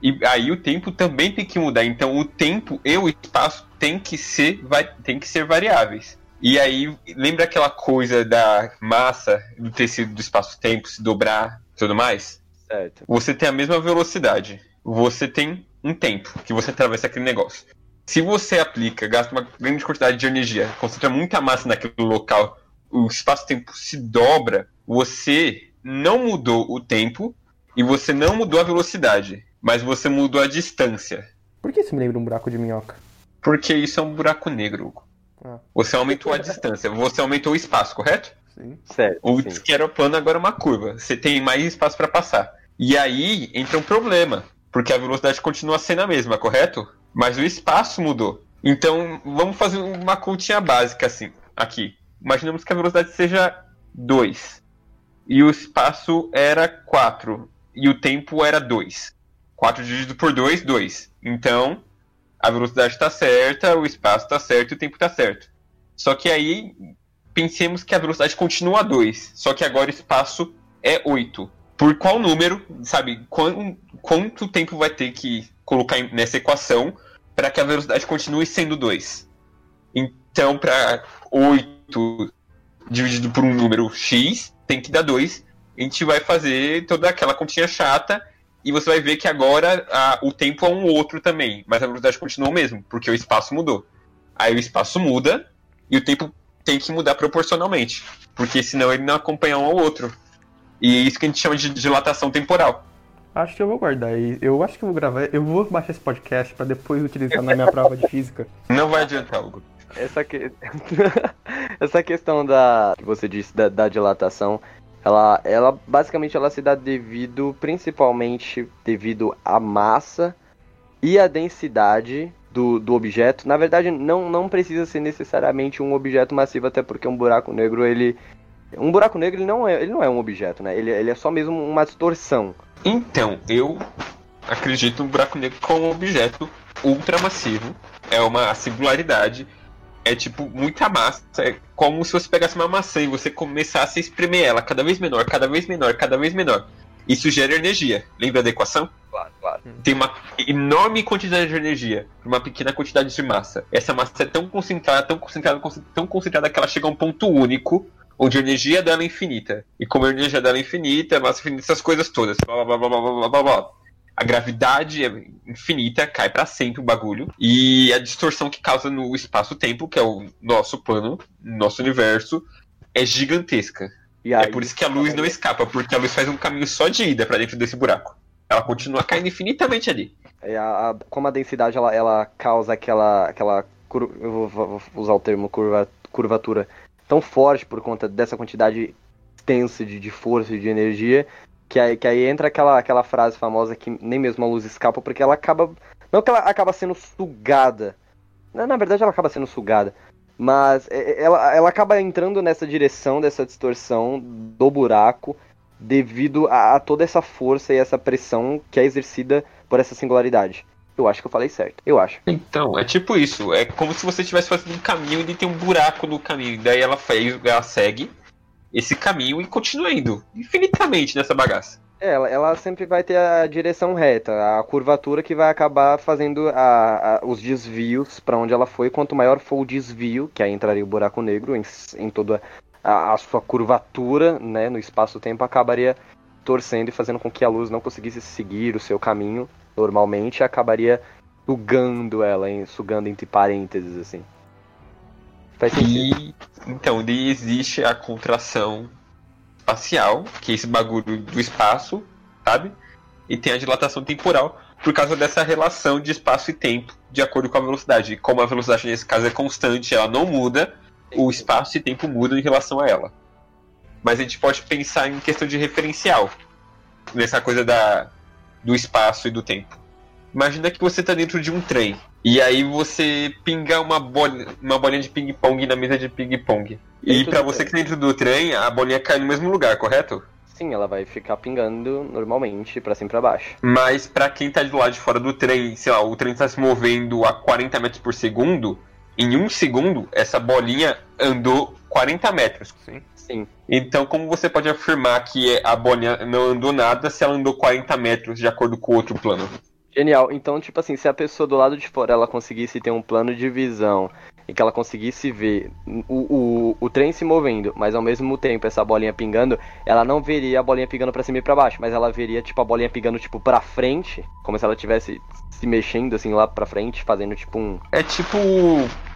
e aí o tempo também tem que mudar. Então, o tempo e o espaço tem que ser, vai, tem que ser variáveis. E aí, lembra aquela coisa da massa, do tecido do espaço-tempo se dobrar e tudo mais? Certo. Você tem a mesma velocidade. Você tem um tempo que você atravessa aquele negócio. Se você aplica, gasta uma grande quantidade de energia, concentra muita massa naquele local, o espaço-tempo se dobra, você não mudou o tempo e você não mudou a velocidade, mas você mudou a distância. Por que isso me lembra um buraco de minhoca? Porque isso é um buraco negro. Hugo. Ah. Você aumentou a distância, você aumentou o espaço, correto? Sim. Certo. O sim. que era plano agora é uma curva. Você tem mais espaço para passar. E aí entra um problema, porque a velocidade continua sendo a mesma, correto? Mas o espaço mudou. Então, vamos fazer uma continha básica assim, aqui. Imaginamos que a velocidade seja 2 e o espaço era 4 e o tempo era 2. 4 dividido por 2, 2. Então, a velocidade está certa, o espaço está certo e o tempo está certo. Só que aí pensemos que a velocidade continua 2, só que agora o espaço é 8. Por qual número, sabe, quan- quanto tempo vai ter que colocar nessa equação para que a velocidade continue sendo 2? Então, para 8 dividido por um número x, tem que dar 2. A gente vai fazer toda aquela continha chata e você vai ver que agora a- o tempo é um outro também, mas a velocidade continua o mesmo, porque o espaço mudou. Aí o espaço muda e o tempo tem que mudar proporcionalmente, porque senão ele não acompanha um ao outro. E é isso que a gente chama de dilatação temporal. Acho que eu vou guardar aí. Eu acho que eu vou gravar. Eu vou baixar esse podcast pra depois utilizar na minha prova de física. Não vai adiantar, Hugo. Essa, que... Essa questão da que você disse da, da dilatação, ela, ela basicamente ela se dá devido principalmente devido à massa e à densidade do, do objeto. Na verdade, não, não precisa ser necessariamente um objeto massivo, até porque um buraco negro ele um buraco negro ele não é, ele não é um objeto, né? Ele, ele é só mesmo uma distorção. Então, eu acredito no buraco negro como um objeto ultramassivo. É uma singularidade. É tipo muita massa. É como se você pegasse uma maçã e você começasse a espremer ela cada vez menor, cada vez menor, cada vez menor. Isso gera energia. Lembra da equação? Claro, claro. Tem uma enorme quantidade de energia para uma pequena quantidade de massa. Essa massa é tão concentrada, tão concentrada, tão concentrada que ela chega a um ponto único onde a energia dela é infinita. E como a energia dela é infinita, a massa é infinita, essas coisas todas. Blá, blá, blá, blá, blá, blá, blá. A gravidade é infinita, cai para sempre o bagulho. E a distorção que causa no espaço-tempo, que é o nosso plano, nosso universo, é gigantesca. E aí, é por isso que a luz não escapa, porque a luz faz um caminho só de ida para dentro desse buraco. Ela continua caindo infinitamente ali. É a, a, como a densidade ela, ela causa aquela. aquela eu vou, vou usar o termo curva, curvatura tão forte por conta dessa quantidade extensa de, de força e de energia, que aí, que aí entra aquela, aquela frase famosa que nem mesmo a luz escapa, porque ela acaba. Não que ela acaba sendo sugada. Na, na verdade, ela acaba sendo sugada. Mas é, é, ela, ela acaba entrando nessa direção dessa distorção do buraco devido a, a toda essa força e essa pressão que é exercida por essa singularidade. Eu acho que eu falei certo. Eu acho. Então, é tipo isso. É como se você estivesse fazendo um caminho e tem um buraco no caminho. Daí ela fez, ela segue esse caminho e continua indo infinitamente nessa bagaça. É, ela, ela sempre vai ter a direção reta, a curvatura que vai acabar fazendo a, a, os desvios para onde ela foi. Quanto maior for o desvio, que aí entraria o buraco negro em, em toda a, a sua curvatura, né, no espaço-tempo, acabaria torcendo e fazendo com que a luz não conseguisse seguir o seu caminho normalmente, acabaria sugando ela, hein, sugando entre parênteses, assim. Faz sentido. E, então, daí existe a contração espacial, que é esse bagulho do espaço, sabe? E tem a dilatação temporal, por causa dessa relação de espaço e tempo, de acordo com a velocidade. Como a velocidade nesse caso é constante, ela não muda, o espaço e tempo mudam em relação a ela. Mas a gente pode pensar em questão de referencial, nessa coisa da, do espaço e do tempo. Imagina que você está dentro de um trem e aí você pinga uma, bolinha, uma bolinha de ping-pong na mesa de ping-pong. E para você que está dentro do trem, a bolinha cai no mesmo lugar, correto? Sim, ela vai ficar pingando normalmente para cima e pra baixo. Mas para quem tá do lado de fora do trem, sei lá, o trem está se movendo a 40 metros por segundo, em um segundo, essa bolinha andou 40 metros. Sim. Sim. Então, como você pode afirmar que a bolinha não andou nada se ela andou 40 metros de acordo com o outro plano? Genial. Então, tipo assim, se a pessoa do lado de fora ela conseguisse ter um plano de visão e que ela conseguisse ver o, o, o trem se movendo, mas ao mesmo tempo essa bolinha pingando, ela não veria a bolinha pingando para cima e para baixo, mas ela veria tipo a bolinha pingando tipo para frente, como se ela tivesse se mexendo assim lá para frente, fazendo tipo um É tipo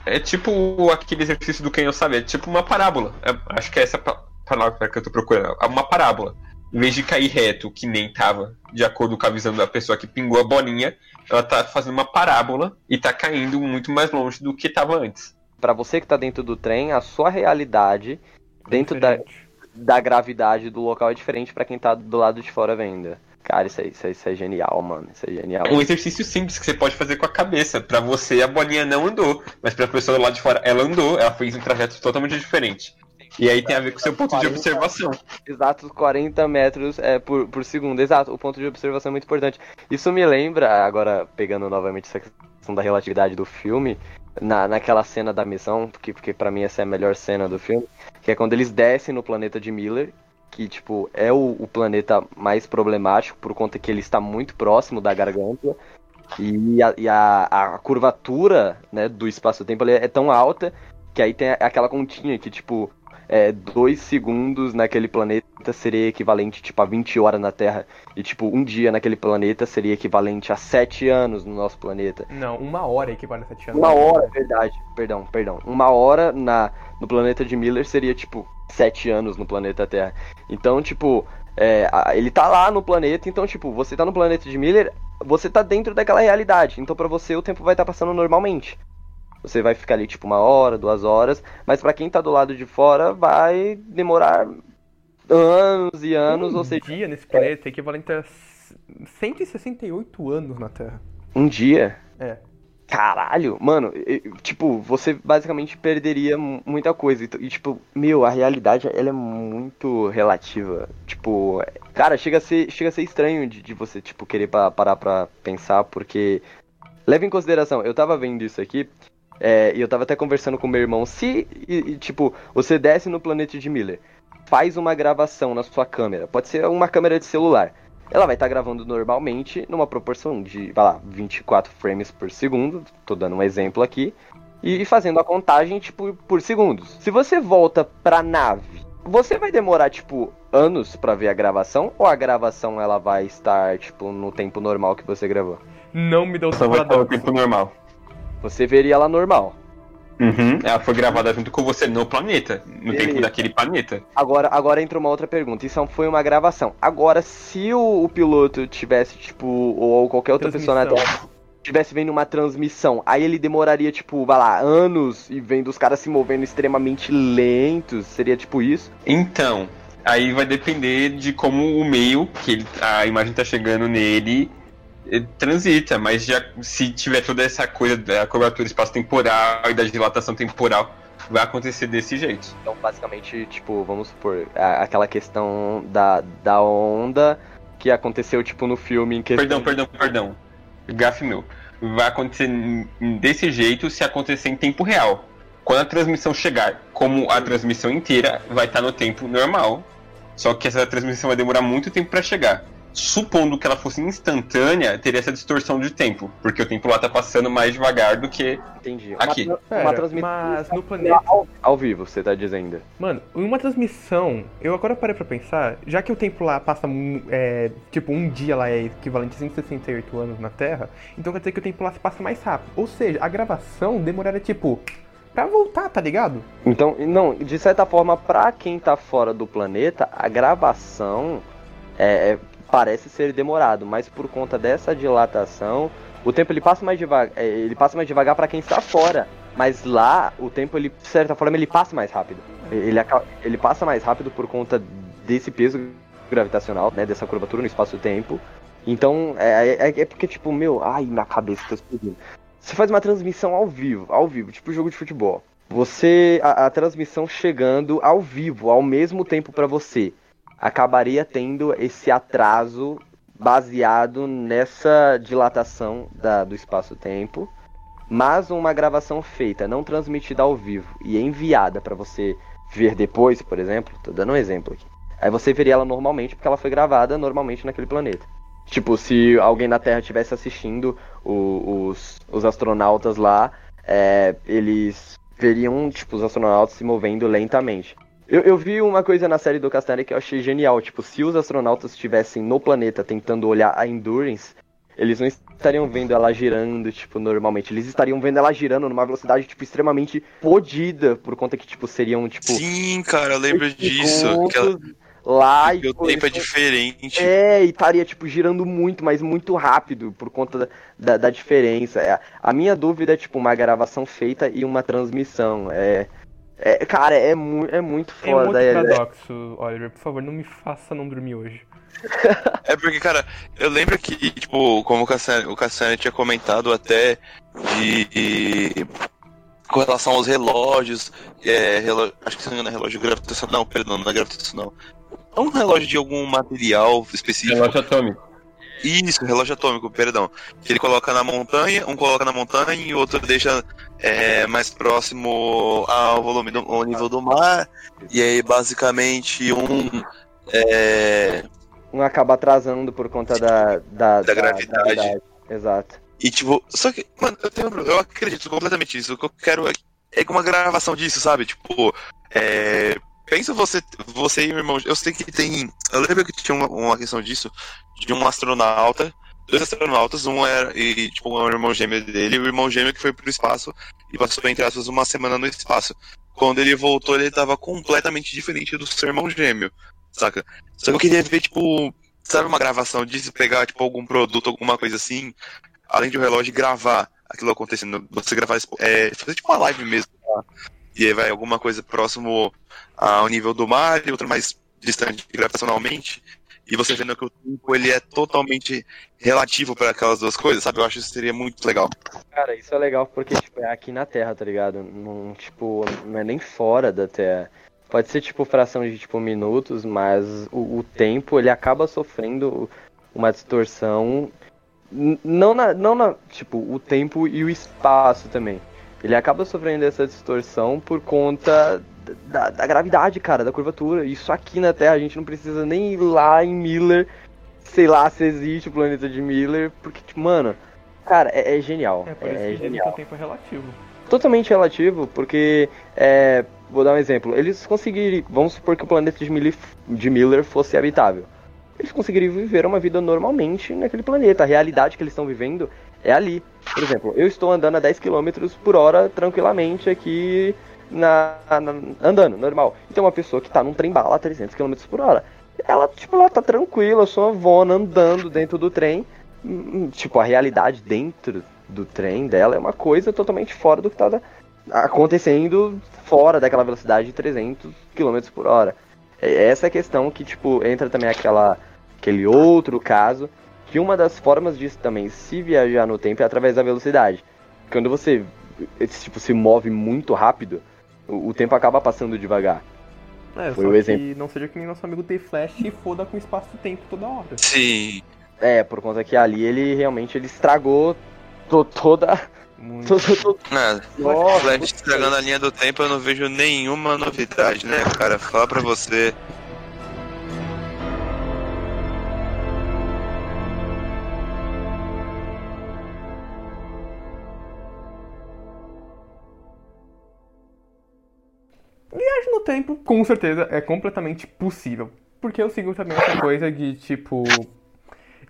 é tipo aquele exercício do quem eu sabe, é tipo uma parábola. É, acho que é essa palavra que eu tô procurando, é uma parábola. Em vez de cair reto, que nem tava, de acordo com a visão da pessoa que pingou a bolinha, ela tá fazendo uma parábola e tá caindo muito mais longe do que tava antes. Para você que tá dentro do trem, a sua realidade dentro da, da gravidade do local é diferente para quem tá do lado de fora vendo. Cara, isso, é, isso, é, isso é genial, mano. Isso é genial. É um exercício simples que você pode fazer com a cabeça. Para você, a bolinha não andou, mas pra pessoa do lado de fora, ela andou, ela fez um trajeto totalmente diferente. E aí tem a ver com o seu ponto 40, de observação. Exato, 40 metros é, por, por segundo. Exato, o ponto de observação é muito importante. Isso me lembra, agora pegando novamente essa questão da relatividade do filme, na, naquela cena da missão, porque, porque para mim essa é a melhor cena do filme, que é quando eles descem no planeta de Miller, que tipo é o, o planeta mais problemático por conta que ele está muito próximo da garganta e a, e a, a curvatura né, do espaço-tempo é tão alta que aí tem aquela continha que tipo é, dois segundos naquele planeta seria equivalente, tipo, a 20 horas na Terra. E, tipo, um dia naquele planeta seria equivalente a 7 anos no nosso planeta. Não, uma hora equivale a 7 anos. Uma hora, verdade, perdão, perdão. Uma hora na, no planeta de Miller seria, tipo, 7 anos no planeta Terra. Então, tipo, é, ele tá lá no planeta, então, tipo, você tá no planeta de Miller, você tá dentro daquela realidade. Então, pra você, o tempo vai estar passando normalmente. Você vai ficar ali, tipo, uma hora, duas horas. Mas pra quem tá do lado de fora, vai demorar anos e anos, um ou seja, dia nesse planeta é equivalente a 168 anos na Terra. um dia. É. Caralho, mano, tipo, você basicamente perderia mu- muita coisa. E, tipo, meu, a realidade, ela é muito relativa. Tipo, cara, chega a ser, chega a ser estranho de, de você, tipo, querer pa- parar pra pensar, porque. Leva em consideração, eu tava vendo isso aqui, é, e eu tava até conversando com meu irmão. Se, e- e, tipo, você desce no planeta de Miller, faz uma gravação na sua câmera, pode ser uma câmera de celular. Ela vai estar gravando normalmente numa proporção de, vai lá, 24 frames por segundo, tô dando um exemplo aqui, e fazendo a contagem, tipo, por segundos. Se você volta pra nave, você vai demorar, tipo, anos pra ver a gravação, ou a gravação ela vai estar, tipo, no tempo normal que você gravou? Não me dá o Só vai estar no tempo normal. Você veria ela normal. Uhum. Ela foi gravada junto com você no planeta. No Beleza. tempo daquele planeta. Agora, agora entra uma outra pergunta. Isso foi uma gravação. Agora, se o, o piloto tivesse, tipo, ou qualquer outra pessoa na. Terra tivesse vendo uma transmissão, aí ele demoraria, tipo, vai lá, anos e vendo os caras se movendo extremamente lentos. Seria tipo isso? Então, aí vai depender de como o meio que ele- a imagem tá chegando nele transita, mas já se tiver toda essa coisa da cobertura espaço-temporal e da dilatação temporal, vai acontecer desse jeito. Então, basicamente, tipo, vamos supor, aquela questão da, da onda que aconteceu, tipo, no filme em questão. Perdão, perdão, perdão. Gafe meu. Vai acontecer desse jeito se acontecer em tempo real. Quando a transmissão chegar, como a transmissão inteira, vai estar no tempo normal. Só que essa transmissão vai demorar muito tempo para chegar. Supondo que ela fosse instantânea, teria essa distorção de tempo, porque o tempo lá tá passando mais devagar do que. Entendi. Aqui. Uma, Pera, uma transmissão mas no planeta. ao, ao vivo, você tá dizendo. Mano, em uma transmissão, eu agora parei pra pensar, já que o tempo lá passa, é, tipo, um dia lá é equivalente a 168 anos na Terra, então quer dizer que o tempo lá se passa mais rápido. Ou seja, a gravação demoraria, tipo, pra voltar, tá ligado? Então, não, de certa forma, pra quem tá fora do planeta, a gravação é, é- parece ser demorado, mas por conta dessa dilatação, o tempo ele passa mais devagar, ele passa mais devagar para quem está fora, mas lá o tempo ele de certa forma ele passa mais rápido. Ele ele passa mais rápido por conta desse peso gravitacional, né, dessa curvatura no espaço-tempo. Então, é, é, é porque tipo, meu, ai, minha cabeça tá explodindo. Você faz uma transmissão ao vivo, ao vivo, tipo jogo de futebol. Você a, a transmissão chegando ao vivo, ao mesmo tempo para você, acabaria tendo esse atraso baseado nessa dilatação da, do espaço-tempo, mas uma gravação feita, não transmitida ao vivo e enviada para você ver depois, por exemplo, tô dando um exemplo aqui. Aí você veria ela normalmente porque ela foi gravada normalmente naquele planeta. Tipo, se alguém na Terra estivesse assistindo o- os, os astronautas lá, é, eles veriam, tipo, os astronautas se movendo lentamente. Eu, eu vi uma coisa na série do Castanha que eu achei genial. Tipo, se os astronautas estivessem no planeta tentando olhar a Endurance, eles não estariam vendo ela girando, tipo, normalmente. Eles estariam vendo ela girando numa velocidade, tipo, extremamente podida, por conta que, tipo, seriam, tipo... Sim, cara, eu lembro disso. Lá e o tipo, tempo é diferente. é, e estaria, tipo, girando muito, mas muito rápido, por conta da, da, da diferença. É, a minha dúvida é, tipo, uma gravação feita e uma transmissão. É, é cara, é, mu é muito um foda. é- paradoxo, Oliver, por favor, não me faça não dormir hoje. É porque, cara, eu lembro que, tipo, como o Cassiano, o tinha comentado até de, de- com relação aos relógios, é, relo- acho que se não me engano é relógio gravitacional, não, perdão, não é gravitacional. É um relógio de algum material específico. Relógio atômico. Isso, relógio atômico, perdão. Que ele coloca na montanha, um coloca na montanha e o outro deixa é, mais próximo ao volume do ao nível do mar. E aí, basicamente, um. É, Um acaba atrasando por conta da, da, Da gravidade. Exato. E tipo, só que, mano, eu tenho. Eu acredito completamente nisso. O que eu quero é, é uma gravação disso, sabe? Tipo, é, pensa você, você e o irmão. Eu sei que tem. Eu lembro que tinha uma, uma questão disso, de um astronauta, dois astronautas, um era e, tipo, um irmão gêmeo dele, e o irmão gêmeo que foi pro espaço e passou, entre aspas, uma semana no espaço. Quando ele voltou, ele tava completamente diferente do seu irmão gêmeo, saca? Só que eu queria ver, tipo, sabe uma gravação disso, pegar, tipo, algum produto, alguma coisa assim, além de o relógio gravar aquilo acontecendo. Você gravar, é, fazer tipo uma live mesmo, tá? E aí vai alguma coisa próximo ao nível do mar e outra mais distante gravitacionalmente. E você vendo que o tempo ele é totalmente relativo para aquelas duas coisas, sabe? Eu acho que isso seria muito legal. Cara, isso é legal porque tipo, é aqui na Terra, tá ligado? Não, tipo, não é nem fora da Terra. Pode ser tipo fração de tipo minutos, mas o, o tempo ele acaba sofrendo uma distorção não na, não na tipo o tempo e o espaço também. Ele acaba sofrendo essa distorção por conta da, da, gravidade, cara, da curvatura. Isso aqui na Terra a gente não precisa nem ir lá em Miller, sei lá se existe o planeta de Miller, porque, tipo, mano, cara, é, é genial. É por isso é que genial. que o tempo é relativo. Totalmente relativo, porque, é, vou dar um exemplo, eles conseguiriam, vamos supor que o planeta de Miller, de Miller fosse habitável. Eles conseguiriam viver uma vida normalmente naquele planeta. A realidade que eles estão vivendo é ali. Por exemplo, eu estou andando a 10 km por hora tranquilamente aqui na, na, andando, normal. Então uma pessoa que tá num trem bala a 300 km por hora, ela, tipo, ela tá tranquila, sua avona andando dentro do trem. Hum, tipo, a realidade dentro do trem dela é uma coisa totalmente fora do que tá acontecendo fora daquela velocidade de 300 km por hora. É essa é a questão que, tipo, entra também aquela, aquele outro caso, que uma das formas disso também, se viajar no tempo, é através da velocidade. Quando você, tipo, se move muito rápido, o, o tempo acaba passando devagar. É, Foi só o exemplo. que não seja que nem nosso amigo T-Flash e foda com espaço-tempo toda hora. Sim. É, por conta que ali ele realmente ele estragou to toda. Muito. Todo, Nossa, Flash estragando a linha do tempo, eu não vejo nenhuma novidade, né, cara? Fala pra você. Viagem no tempo, com certeza, é completamente possível. Porque eu sigo também essa coisa de tipo.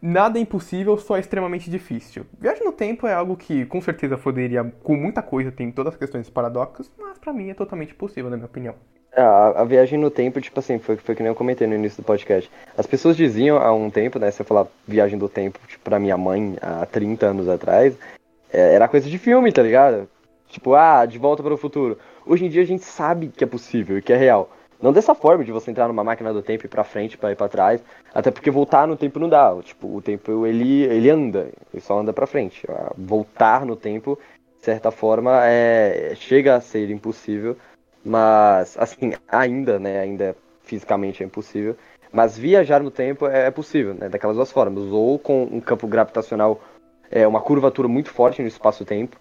Nada é impossível, só é extremamente difícil. Viagem no tempo é algo que com certeza poderia, com muita coisa, tem todas as questões paradoxas, mas para mim é totalmente possível, na minha opinião. É, a, a, viagem no tempo, tipo assim, foi, foi que nem eu comentei no início do podcast. As pessoas diziam há um tempo, né, se eu falar viagem do tempo, tipo, pra minha mãe, há 30 anos atrás, é, era coisa de filme, tá ligado? Tipo, ah, de volta para o futuro. Hoje em dia a gente sabe que é possível e que é real. Não dessa forma de você entrar numa máquina do tempo e ir pra frente, para ir para trás. Até porque voltar no tempo não dá. Tipo, o tempo ele, ele anda, ele só anda para frente. Voltar no tempo, de certa forma, é, chega a ser impossível. Mas, assim, ainda, né? Ainda fisicamente é impossível. Mas viajar no tempo é, é possível, né? Daquelas duas formas. Ou com um campo gravitacional, é, uma curvatura muito forte no espaço-tempo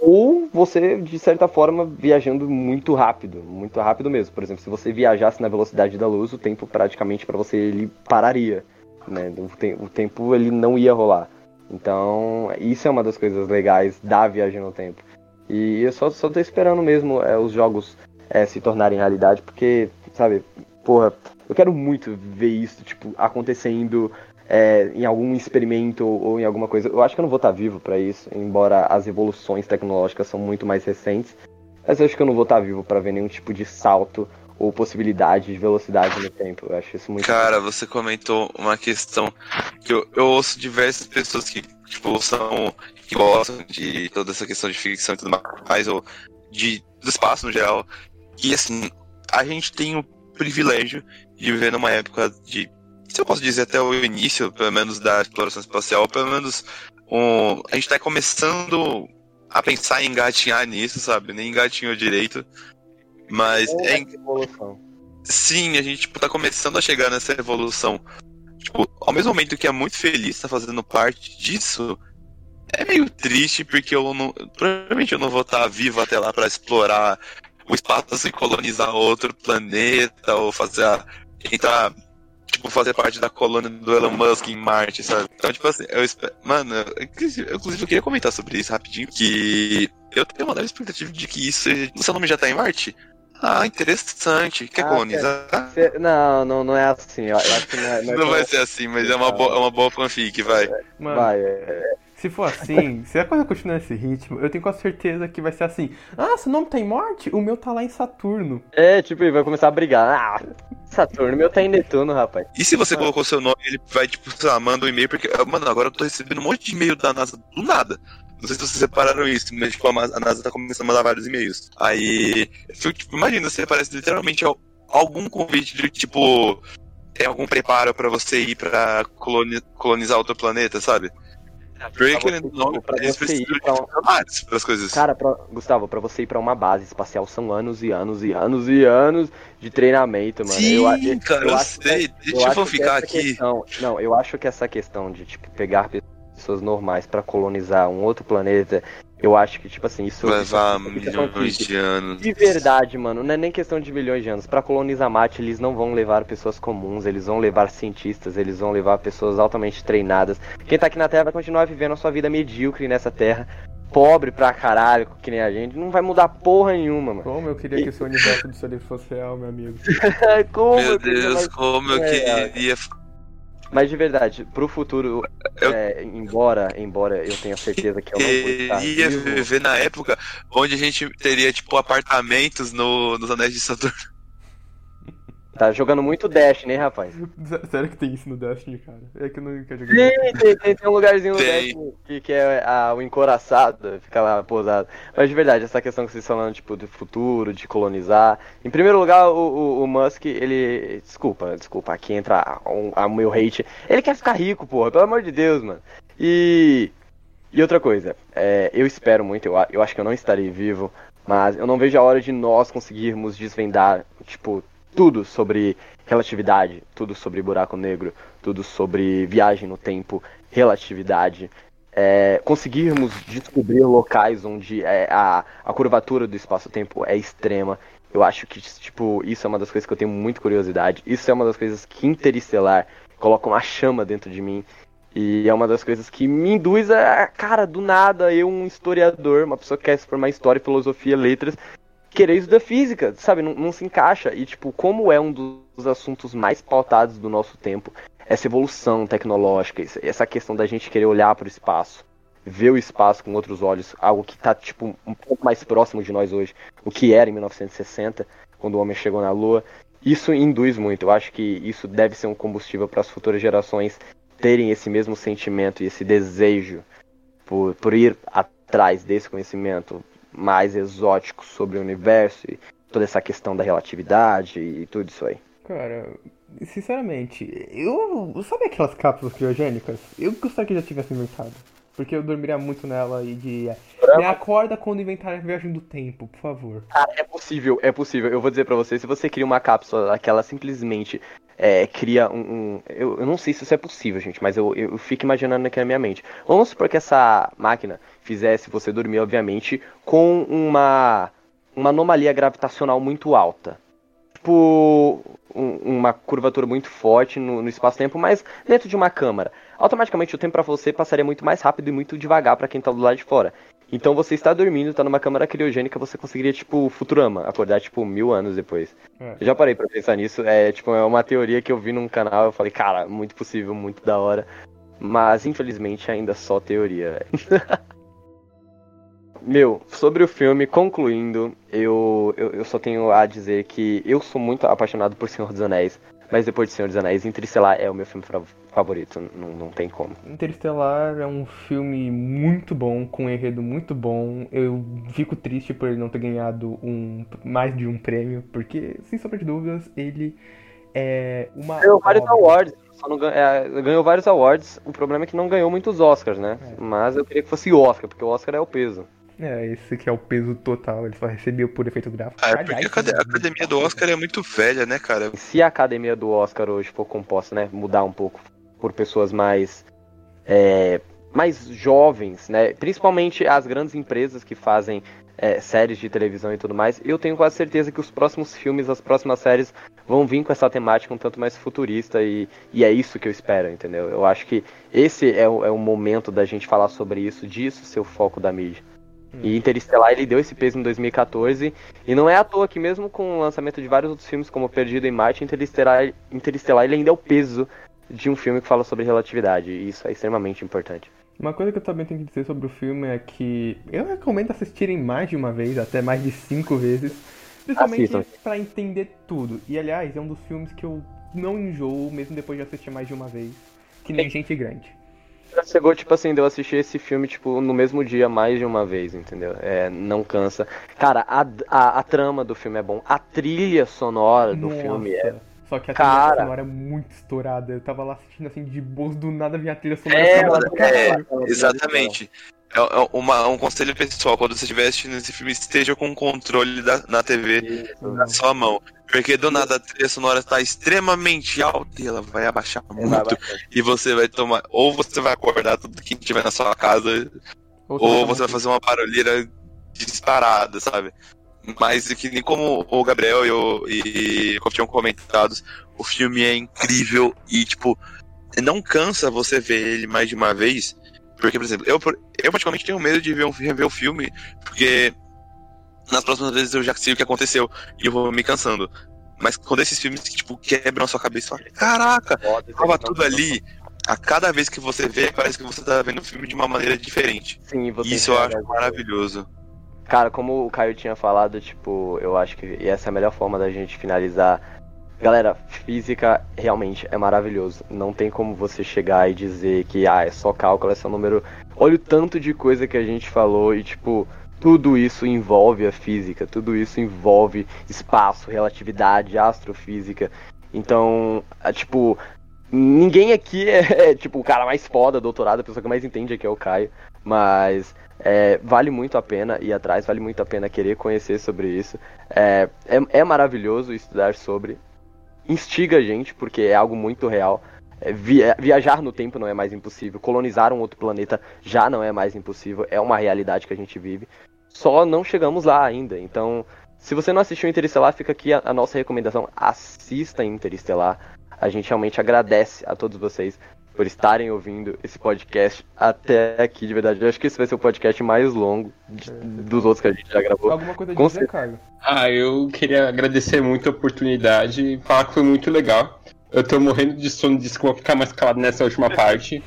ou você, de certa forma, viajando muito rápido, muito rápido mesmo. Por exemplo, se você viajasse na velocidade da luz, o tempo praticamente para você ele pararia, né? O, te o, tempo ele não ia rolar. Então, isso é uma das coisas legais da viagem no tempo. E eu só, só tô esperando mesmo é, os jogos é, se tornarem realidade, porque, sabe, porra, eu quero muito ver isso, tipo, acontecendo é, em algum experimento ou em alguma coisa. Eu acho que eu não vou estar vivo para isso, embora as evoluções tecnológicas são muito mais recentes. Mas eu acho que eu não vou estar vivo para ver nenhum tipo de salto ou possibilidade de velocidade no tempo. Eu acho isso muito. Cara, você comentou uma questão que eu, eu ouço diversas pessoas que, tipo, são. que gostam de toda essa questão de ficção e tudo mais, ou de, do espaço no geral. E assim, a gente tem o privilégio de viver numa época de se eu posso dizer até o início, pelo menos, da exploração espacial, pelo menos um, a gente está começando a pensar em engatinhar nisso, sabe? Nem engatinhou direito. Mas é. é evolução. Sim, a gente tipo, tá começando a chegar nessa evolução. Tipo, ao mesmo momento que é muito feliz estar tá fazendo parte disso, é meio triste porque eu não. Provavelmente eu não vou estar tá vivo até lá para explorar o espaço e colonizar outro planeta ou fazer a, entrar tipo, fazer parte da colônia do Elon Musk em Marte, sabe? Então, tipo assim, eu espero. Mano, inclusive, eu queria comentar sobre isso rapidinho. Que eu tenho uma leve expectativa de que isso. O seu nome já tá em Marte? Ah, interessante. Quer Ah, colonizar? Cê- Não, não, não é assim. Eu acho que não é. Não, é vai como- ser assim, mas é uma, boa, é uma boa fanfic, vai. Mano, Vai, é, se for assim, se a coisa continuar nesse ritmo, eu tenho quase certeza que vai ser assim. Ah, seu nome tá em morte? O meu tá lá em Saturno. é, tipo, ele vai começar a brigar. Ah, Saturno, meu tá em Netuno, rapaz. E se você colocou seu nome, ele vai, tipo, sei lá, manda um e-mail, porque, ah, mano, agora eu tô recebendo um monte de e-mail da NASA do nada. Não sei se vocês separaram isso, mas, tipo, a NASA tá começando a mandar vários e-mails. Aí, tipo, imagina, você aparece literalmente al- algum convite de, tipo, tem algum preparo pra você ir pra coloni- colonizar outro planeta, sabe? Porque, Pra querendo ou não, eles precisam ir de funcionários pras coisas. Cara, pra, Gustavo, pra você ir pra uma base espacial são anos e anos e anos e anos de treinamento, mano. Sim, eu, a- cara, eu, acho que- sei. eu Deixa eu que fanficar essa aqui. questão- não, eu acho que essa questão de, tipo, pegar pessoas normais pra colonizar um outro planeta, eu acho que, tipo assim, isso. Vai levar é milhões que- de anos. De verdade, mano, não é nem questão de milhões de anos. Pra colonizar Marte, eles não vão levar pessoas comuns, eles vão levar cientistas, eles vão levar pessoas altamente treinadas. Quem tá aqui na Terra vai continuar vivendo a sua vida medíocre nessa Terra, pobre pra caralho, que nem a gente, não vai mudar porra nenhuma, mano. Como eu queria que o seu universo do seu livro fosse real, meu amigo. Como Meu Deus, como eu É, queria. Mas de verdade, pro futuro, Eu- é, embora, embora eu tenha certeza que eu não vou estar viver na época onde a gente teria, tipo, apartamentos no, nos anéis de Saturno. Tá jogando muito Dash, né, rapaz? Sério que tem isso no Destiny, cara? É que eu não quero jogar. Tem, tem, tem, tem um lugarzinho no. Dash que, que é a, o encoraçado, fica lá posado. Mas de verdade, essa questão que vocês estão falando, tipo, do futuro, de colonizar. Em primeiro lugar, o, o, o Musk, ele. Desculpa, desculpa, aqui entra o um, meu hate. Ele quer ficar rico, porra, pelo amor de Deus, mano. E. E outra coisa, é, eu espero muito, eu, a- eu acho que eu não estarei vivo, mas eu não vejo a hora de nós conseguirmos desvendar, tipo, tudo sobre relatividade, tudo sobre buraco negro, tudo sobre viagem no tempo, relatividade, é, conseguirmos descobrir locais onde é, a, a curvatura do espaço-tempo é extrema. Eu acho que, tipo, isso é uma das coisas que eu tenho muita curiosidade. Isso é uma das coisas que Interestelar coloca uma chama dentro de mim. E é uma das coisas que me induz a, cara, do nada, eu, um historiador, uma pessoa que quer se formar em história, filosofia, letras, querer da física, sabe? Não, não se encaixa. E, tipo, como é um dos assuntos mais pautados do nosso tempo, essa evolução tecnológica, essa- questão da gente querer olhar para o espaço, ver o espaço com outros olhos, algo que tá, tipo, um pouco mais próximo de nós hoje, o que era em 1960, quando o homem chegou na Lua. Isso induz muito. Eu acho que isso deve ser um combustível para as futuras gerações terem esse mesmo sentimento e esse desejo por, por ir atrás desse conhecimento mais exótico sobre o universo e toda essa questão da relatividade e tudo isso aí. Cara, sinceramente, eu. Sabe aquelas cápsulas criogênicas? Eu gostaria que já tivesse inventado. Porque eu dormiria muito nela e de. Me acorda quando inventar a viagem do tempo, por favor. Cara, é possível, é possível. Eu vou dizer pra você, se você cria uma cápsula que ela simplesmente é, cria um. um- eu, eu não sei se isso é possível, gente, mas eu, eu fico imaginando aqui na minha mente. Vamos supor que essa máquina fizesse você dormir, obviamente, com uma, uma anomalia gravitacional muito alta. Tipo, um- uma curvatura muito forte no, no espaço-tempo, mas dentro de uma câmara. Automaticamente o tempo pra você passaria muito mais rápido e muito devagar pra quem tá do lado de fora. Então você está dormindo, tá numa câmara criogênica, você conseguiria, tipo, Futurama, acordar, tipo, mil anos depois. É. Eu já parei pra pensar nisso, é, tipo, é uma teoria que eu vi num canal, eu falei, cara, muito possível, muito da hora. Mas, infelizmente, ainda só teoria, velho. Meu, sobre o filme, concluindo, eu, eu, eu só tenho a dizer que eu sou muito apaixonado por Senhor dos Anéis, mas depois de Senhor dos Anéis, Interestelar é o meu filme favorito, não, não tem como. Interestelar é um filme muito bom, com um enredo muito bom. Eu fico triste por ele não ter ganhado um mais de um prêmio, porque, sem sombra de dúvidas, ele é uma. Ganhou vários awards, só não gan- é, ganhou vários awards, o problema é que não ganhou muitos Oscars, né? É. Mas eu queria que fosse Oscar, porque o Oscar é o peso. É, esse que é o peso total, ele só recebeu por efeito gráfico. Ah, é porque Aliás, a a academia do Oscar é muito velha, né, cara? Se a academia do Oscar hoje for composta, né, mudar um pouco por pessoas mais é, mais jovens, né, principalmente as grandes empresas que fazem é, séries de televisão e tudo mais, eu tenho quase certeza que os próximos filmes, as próximas séries vão vir com essa temática um tanto mais futurista e, e é isso que eu espero, entendeu? Eu acho que esse é o, é o momento da gente falar sobre isso, disso ser o foco da mídia. E Interestelar ele deu esse peso em 2014. E não é à toa que mesmo com o lançamento de vários outros filmes, como Perdido em Marte, Interestelar, Interestelar ele ainda é o peso de um filme que fala sobre relatividade. E isso é extremamente importante. Uma coisa que eu também tenho que dizer sobre o filme é que eu recomendo assistirem mais de uma vez, até mais de cinco vezes, principalmente pra entender tudo. E aliás, é um dos filmes que eu não enjoo, mesmo depois de assistir mais de uma vez, que nem Gente Grande. Já chegou, tipo assim, de eu assistir esse filme, tipo, no mesmo dia mais de uma vez, entendeu? É, não cansa. Cara, a, a, a trama do filme é bom. A trilha sonora do Nossa. filme é. Só que a Cara. trilha sonora é muito estourada. Eu tava lá assistindo assim de boas do nada vinha a trilha sonora. É, mano, "Caralho". Exatamente. É, é uma- um conselho pessoal, quando você estiver assistindo esse filme, esteja com o controle da, na TV Isso, na sua mão. Porque do nada a trilha sonora está extremamente alta e ela vai abaixar é muito. bastante. E você vai tomar. Ou você vai acordar tudo que tiver na sua casa, ou você vai fazer uma barulheira disparada, sabe? Mas que nem como o Gabriel e o, e o tinham comentado, o filme é incrível e, tipo, não cansa você ver ele mais de uma vez. Porque, por exemplo, eu, eu praticamente tenho medo de ver, um, rever o filme, porque nas próximas vezes eu já sei o que aconteceu e eu vou me cansando. Mas quando esses filmes, tipo, quebram a sua cabeça, fala, caraca, tava tudo ali. A cada vez que você vê, parece que você tá vendo o filme de uma maneira diferente. Sim, você Isso eu acho maravilhoso. Cara, como o Caio tinha falado, tipo, eu acho que essa é a melhor forma da gente finalizar. Galera, física realmente é maravilhoso. Não tem como você chegar e dizer que ah, é só cálculo, é só número. Olha o tanto de coisa que a gente falou e tipo, tudo isso envolve a física, tudo isso envolve espaço, relatividade, astrofísica. Então, é, tipo, ninguém aqui é, tipo o cara mais foda, doutorado, a pessoa que mais entende aqui é o Caio, mas é, vale muito a pena ir atrás, vale muito a pena querer conhecer sobre isso. É, é, é maravilhoso estudar sobre. Instiga a gente, porque é algo muito real. É, via- viajar no tempo não é mais impossível. Colonizar um outro planeta já não é mais impossível. É uma realidade que a gente vive. Só não chegamos lá ainda. Então, se você não assistiu Interestelar, fica aqui a, a nossa recomendação. Assista Interestelar. A gente realmente agradece a todos vocês por estarem ouvindo esse podcast até aqui, de verdade. Eu acho que esse vai ser o podcast mais longo de- dos outros que a gente já gravou. Alguma coisa Com dizer, Caio? Ah, eu queria agradecer muito a oportunidade e falar que foi muito legal. Eu tô morrendo de sono, disse que eu vou ficar mais calado nessa última parte.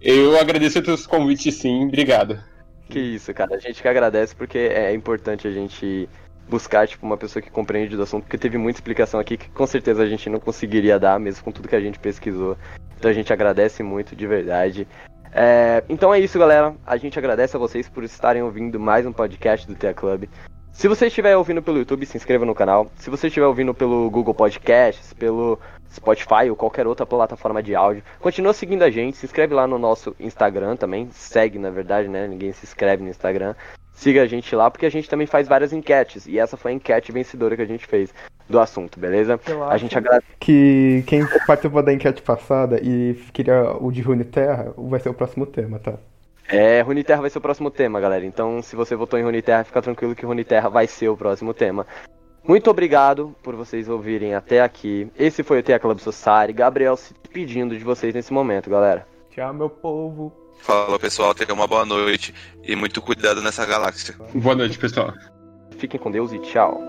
Eu agradeço os teus convites sim, obrigado. Que isso, cara. A gente que agradece porque é importante a gente buscar, tipo, uma pessoa que compreende do assunto, porque teve muita explicação aqui que com certeza a gente não conseguiria dar, mesmo com tudo que a gente pesquisou. Então a gente agradece muito, de verdade. É, então é isso, galera. A gente agradece a vocês por estarem ouvindo mais um podcast do Tea Club. Se você estiver ouvindo pelo YouTube, se inscreva no canal. Se você estiver ouvindo pelo Google Podcasts, pelo Spotify ou qualquer outra plataforma de áudio, continua seguindo a gente. Se inscreve lá no nosso Instagram também. Segue, na verdade, né? Ninguém se inscreve no Instagram. Siga a gente lá, porque a gente também faz várias enquetes. E essa foi a enquete vencedora que a gente fez do assunto, beleza? Eu A acho gente agradece. que quem participou da enquete passada e queria o de Runeterra vai ser o próximo tema, tá? É, Runeterra vai ser o próximo tema, galera. Então, se você votou em Runeterra, fica tranquilo que Runeterra vai ser o próximo tema. Muito obrigado por vocês ouvirem até aqui. Esse foi o Tea Club Society. Gabriel se pedindo de vocês nesse momento, galera. Tchau, meu povo. Falou, pessoal. Tenha uma boa noite e muito cuidado nessa galáxia. Boa noite, pessoal. Fiquem com Deus e tchau.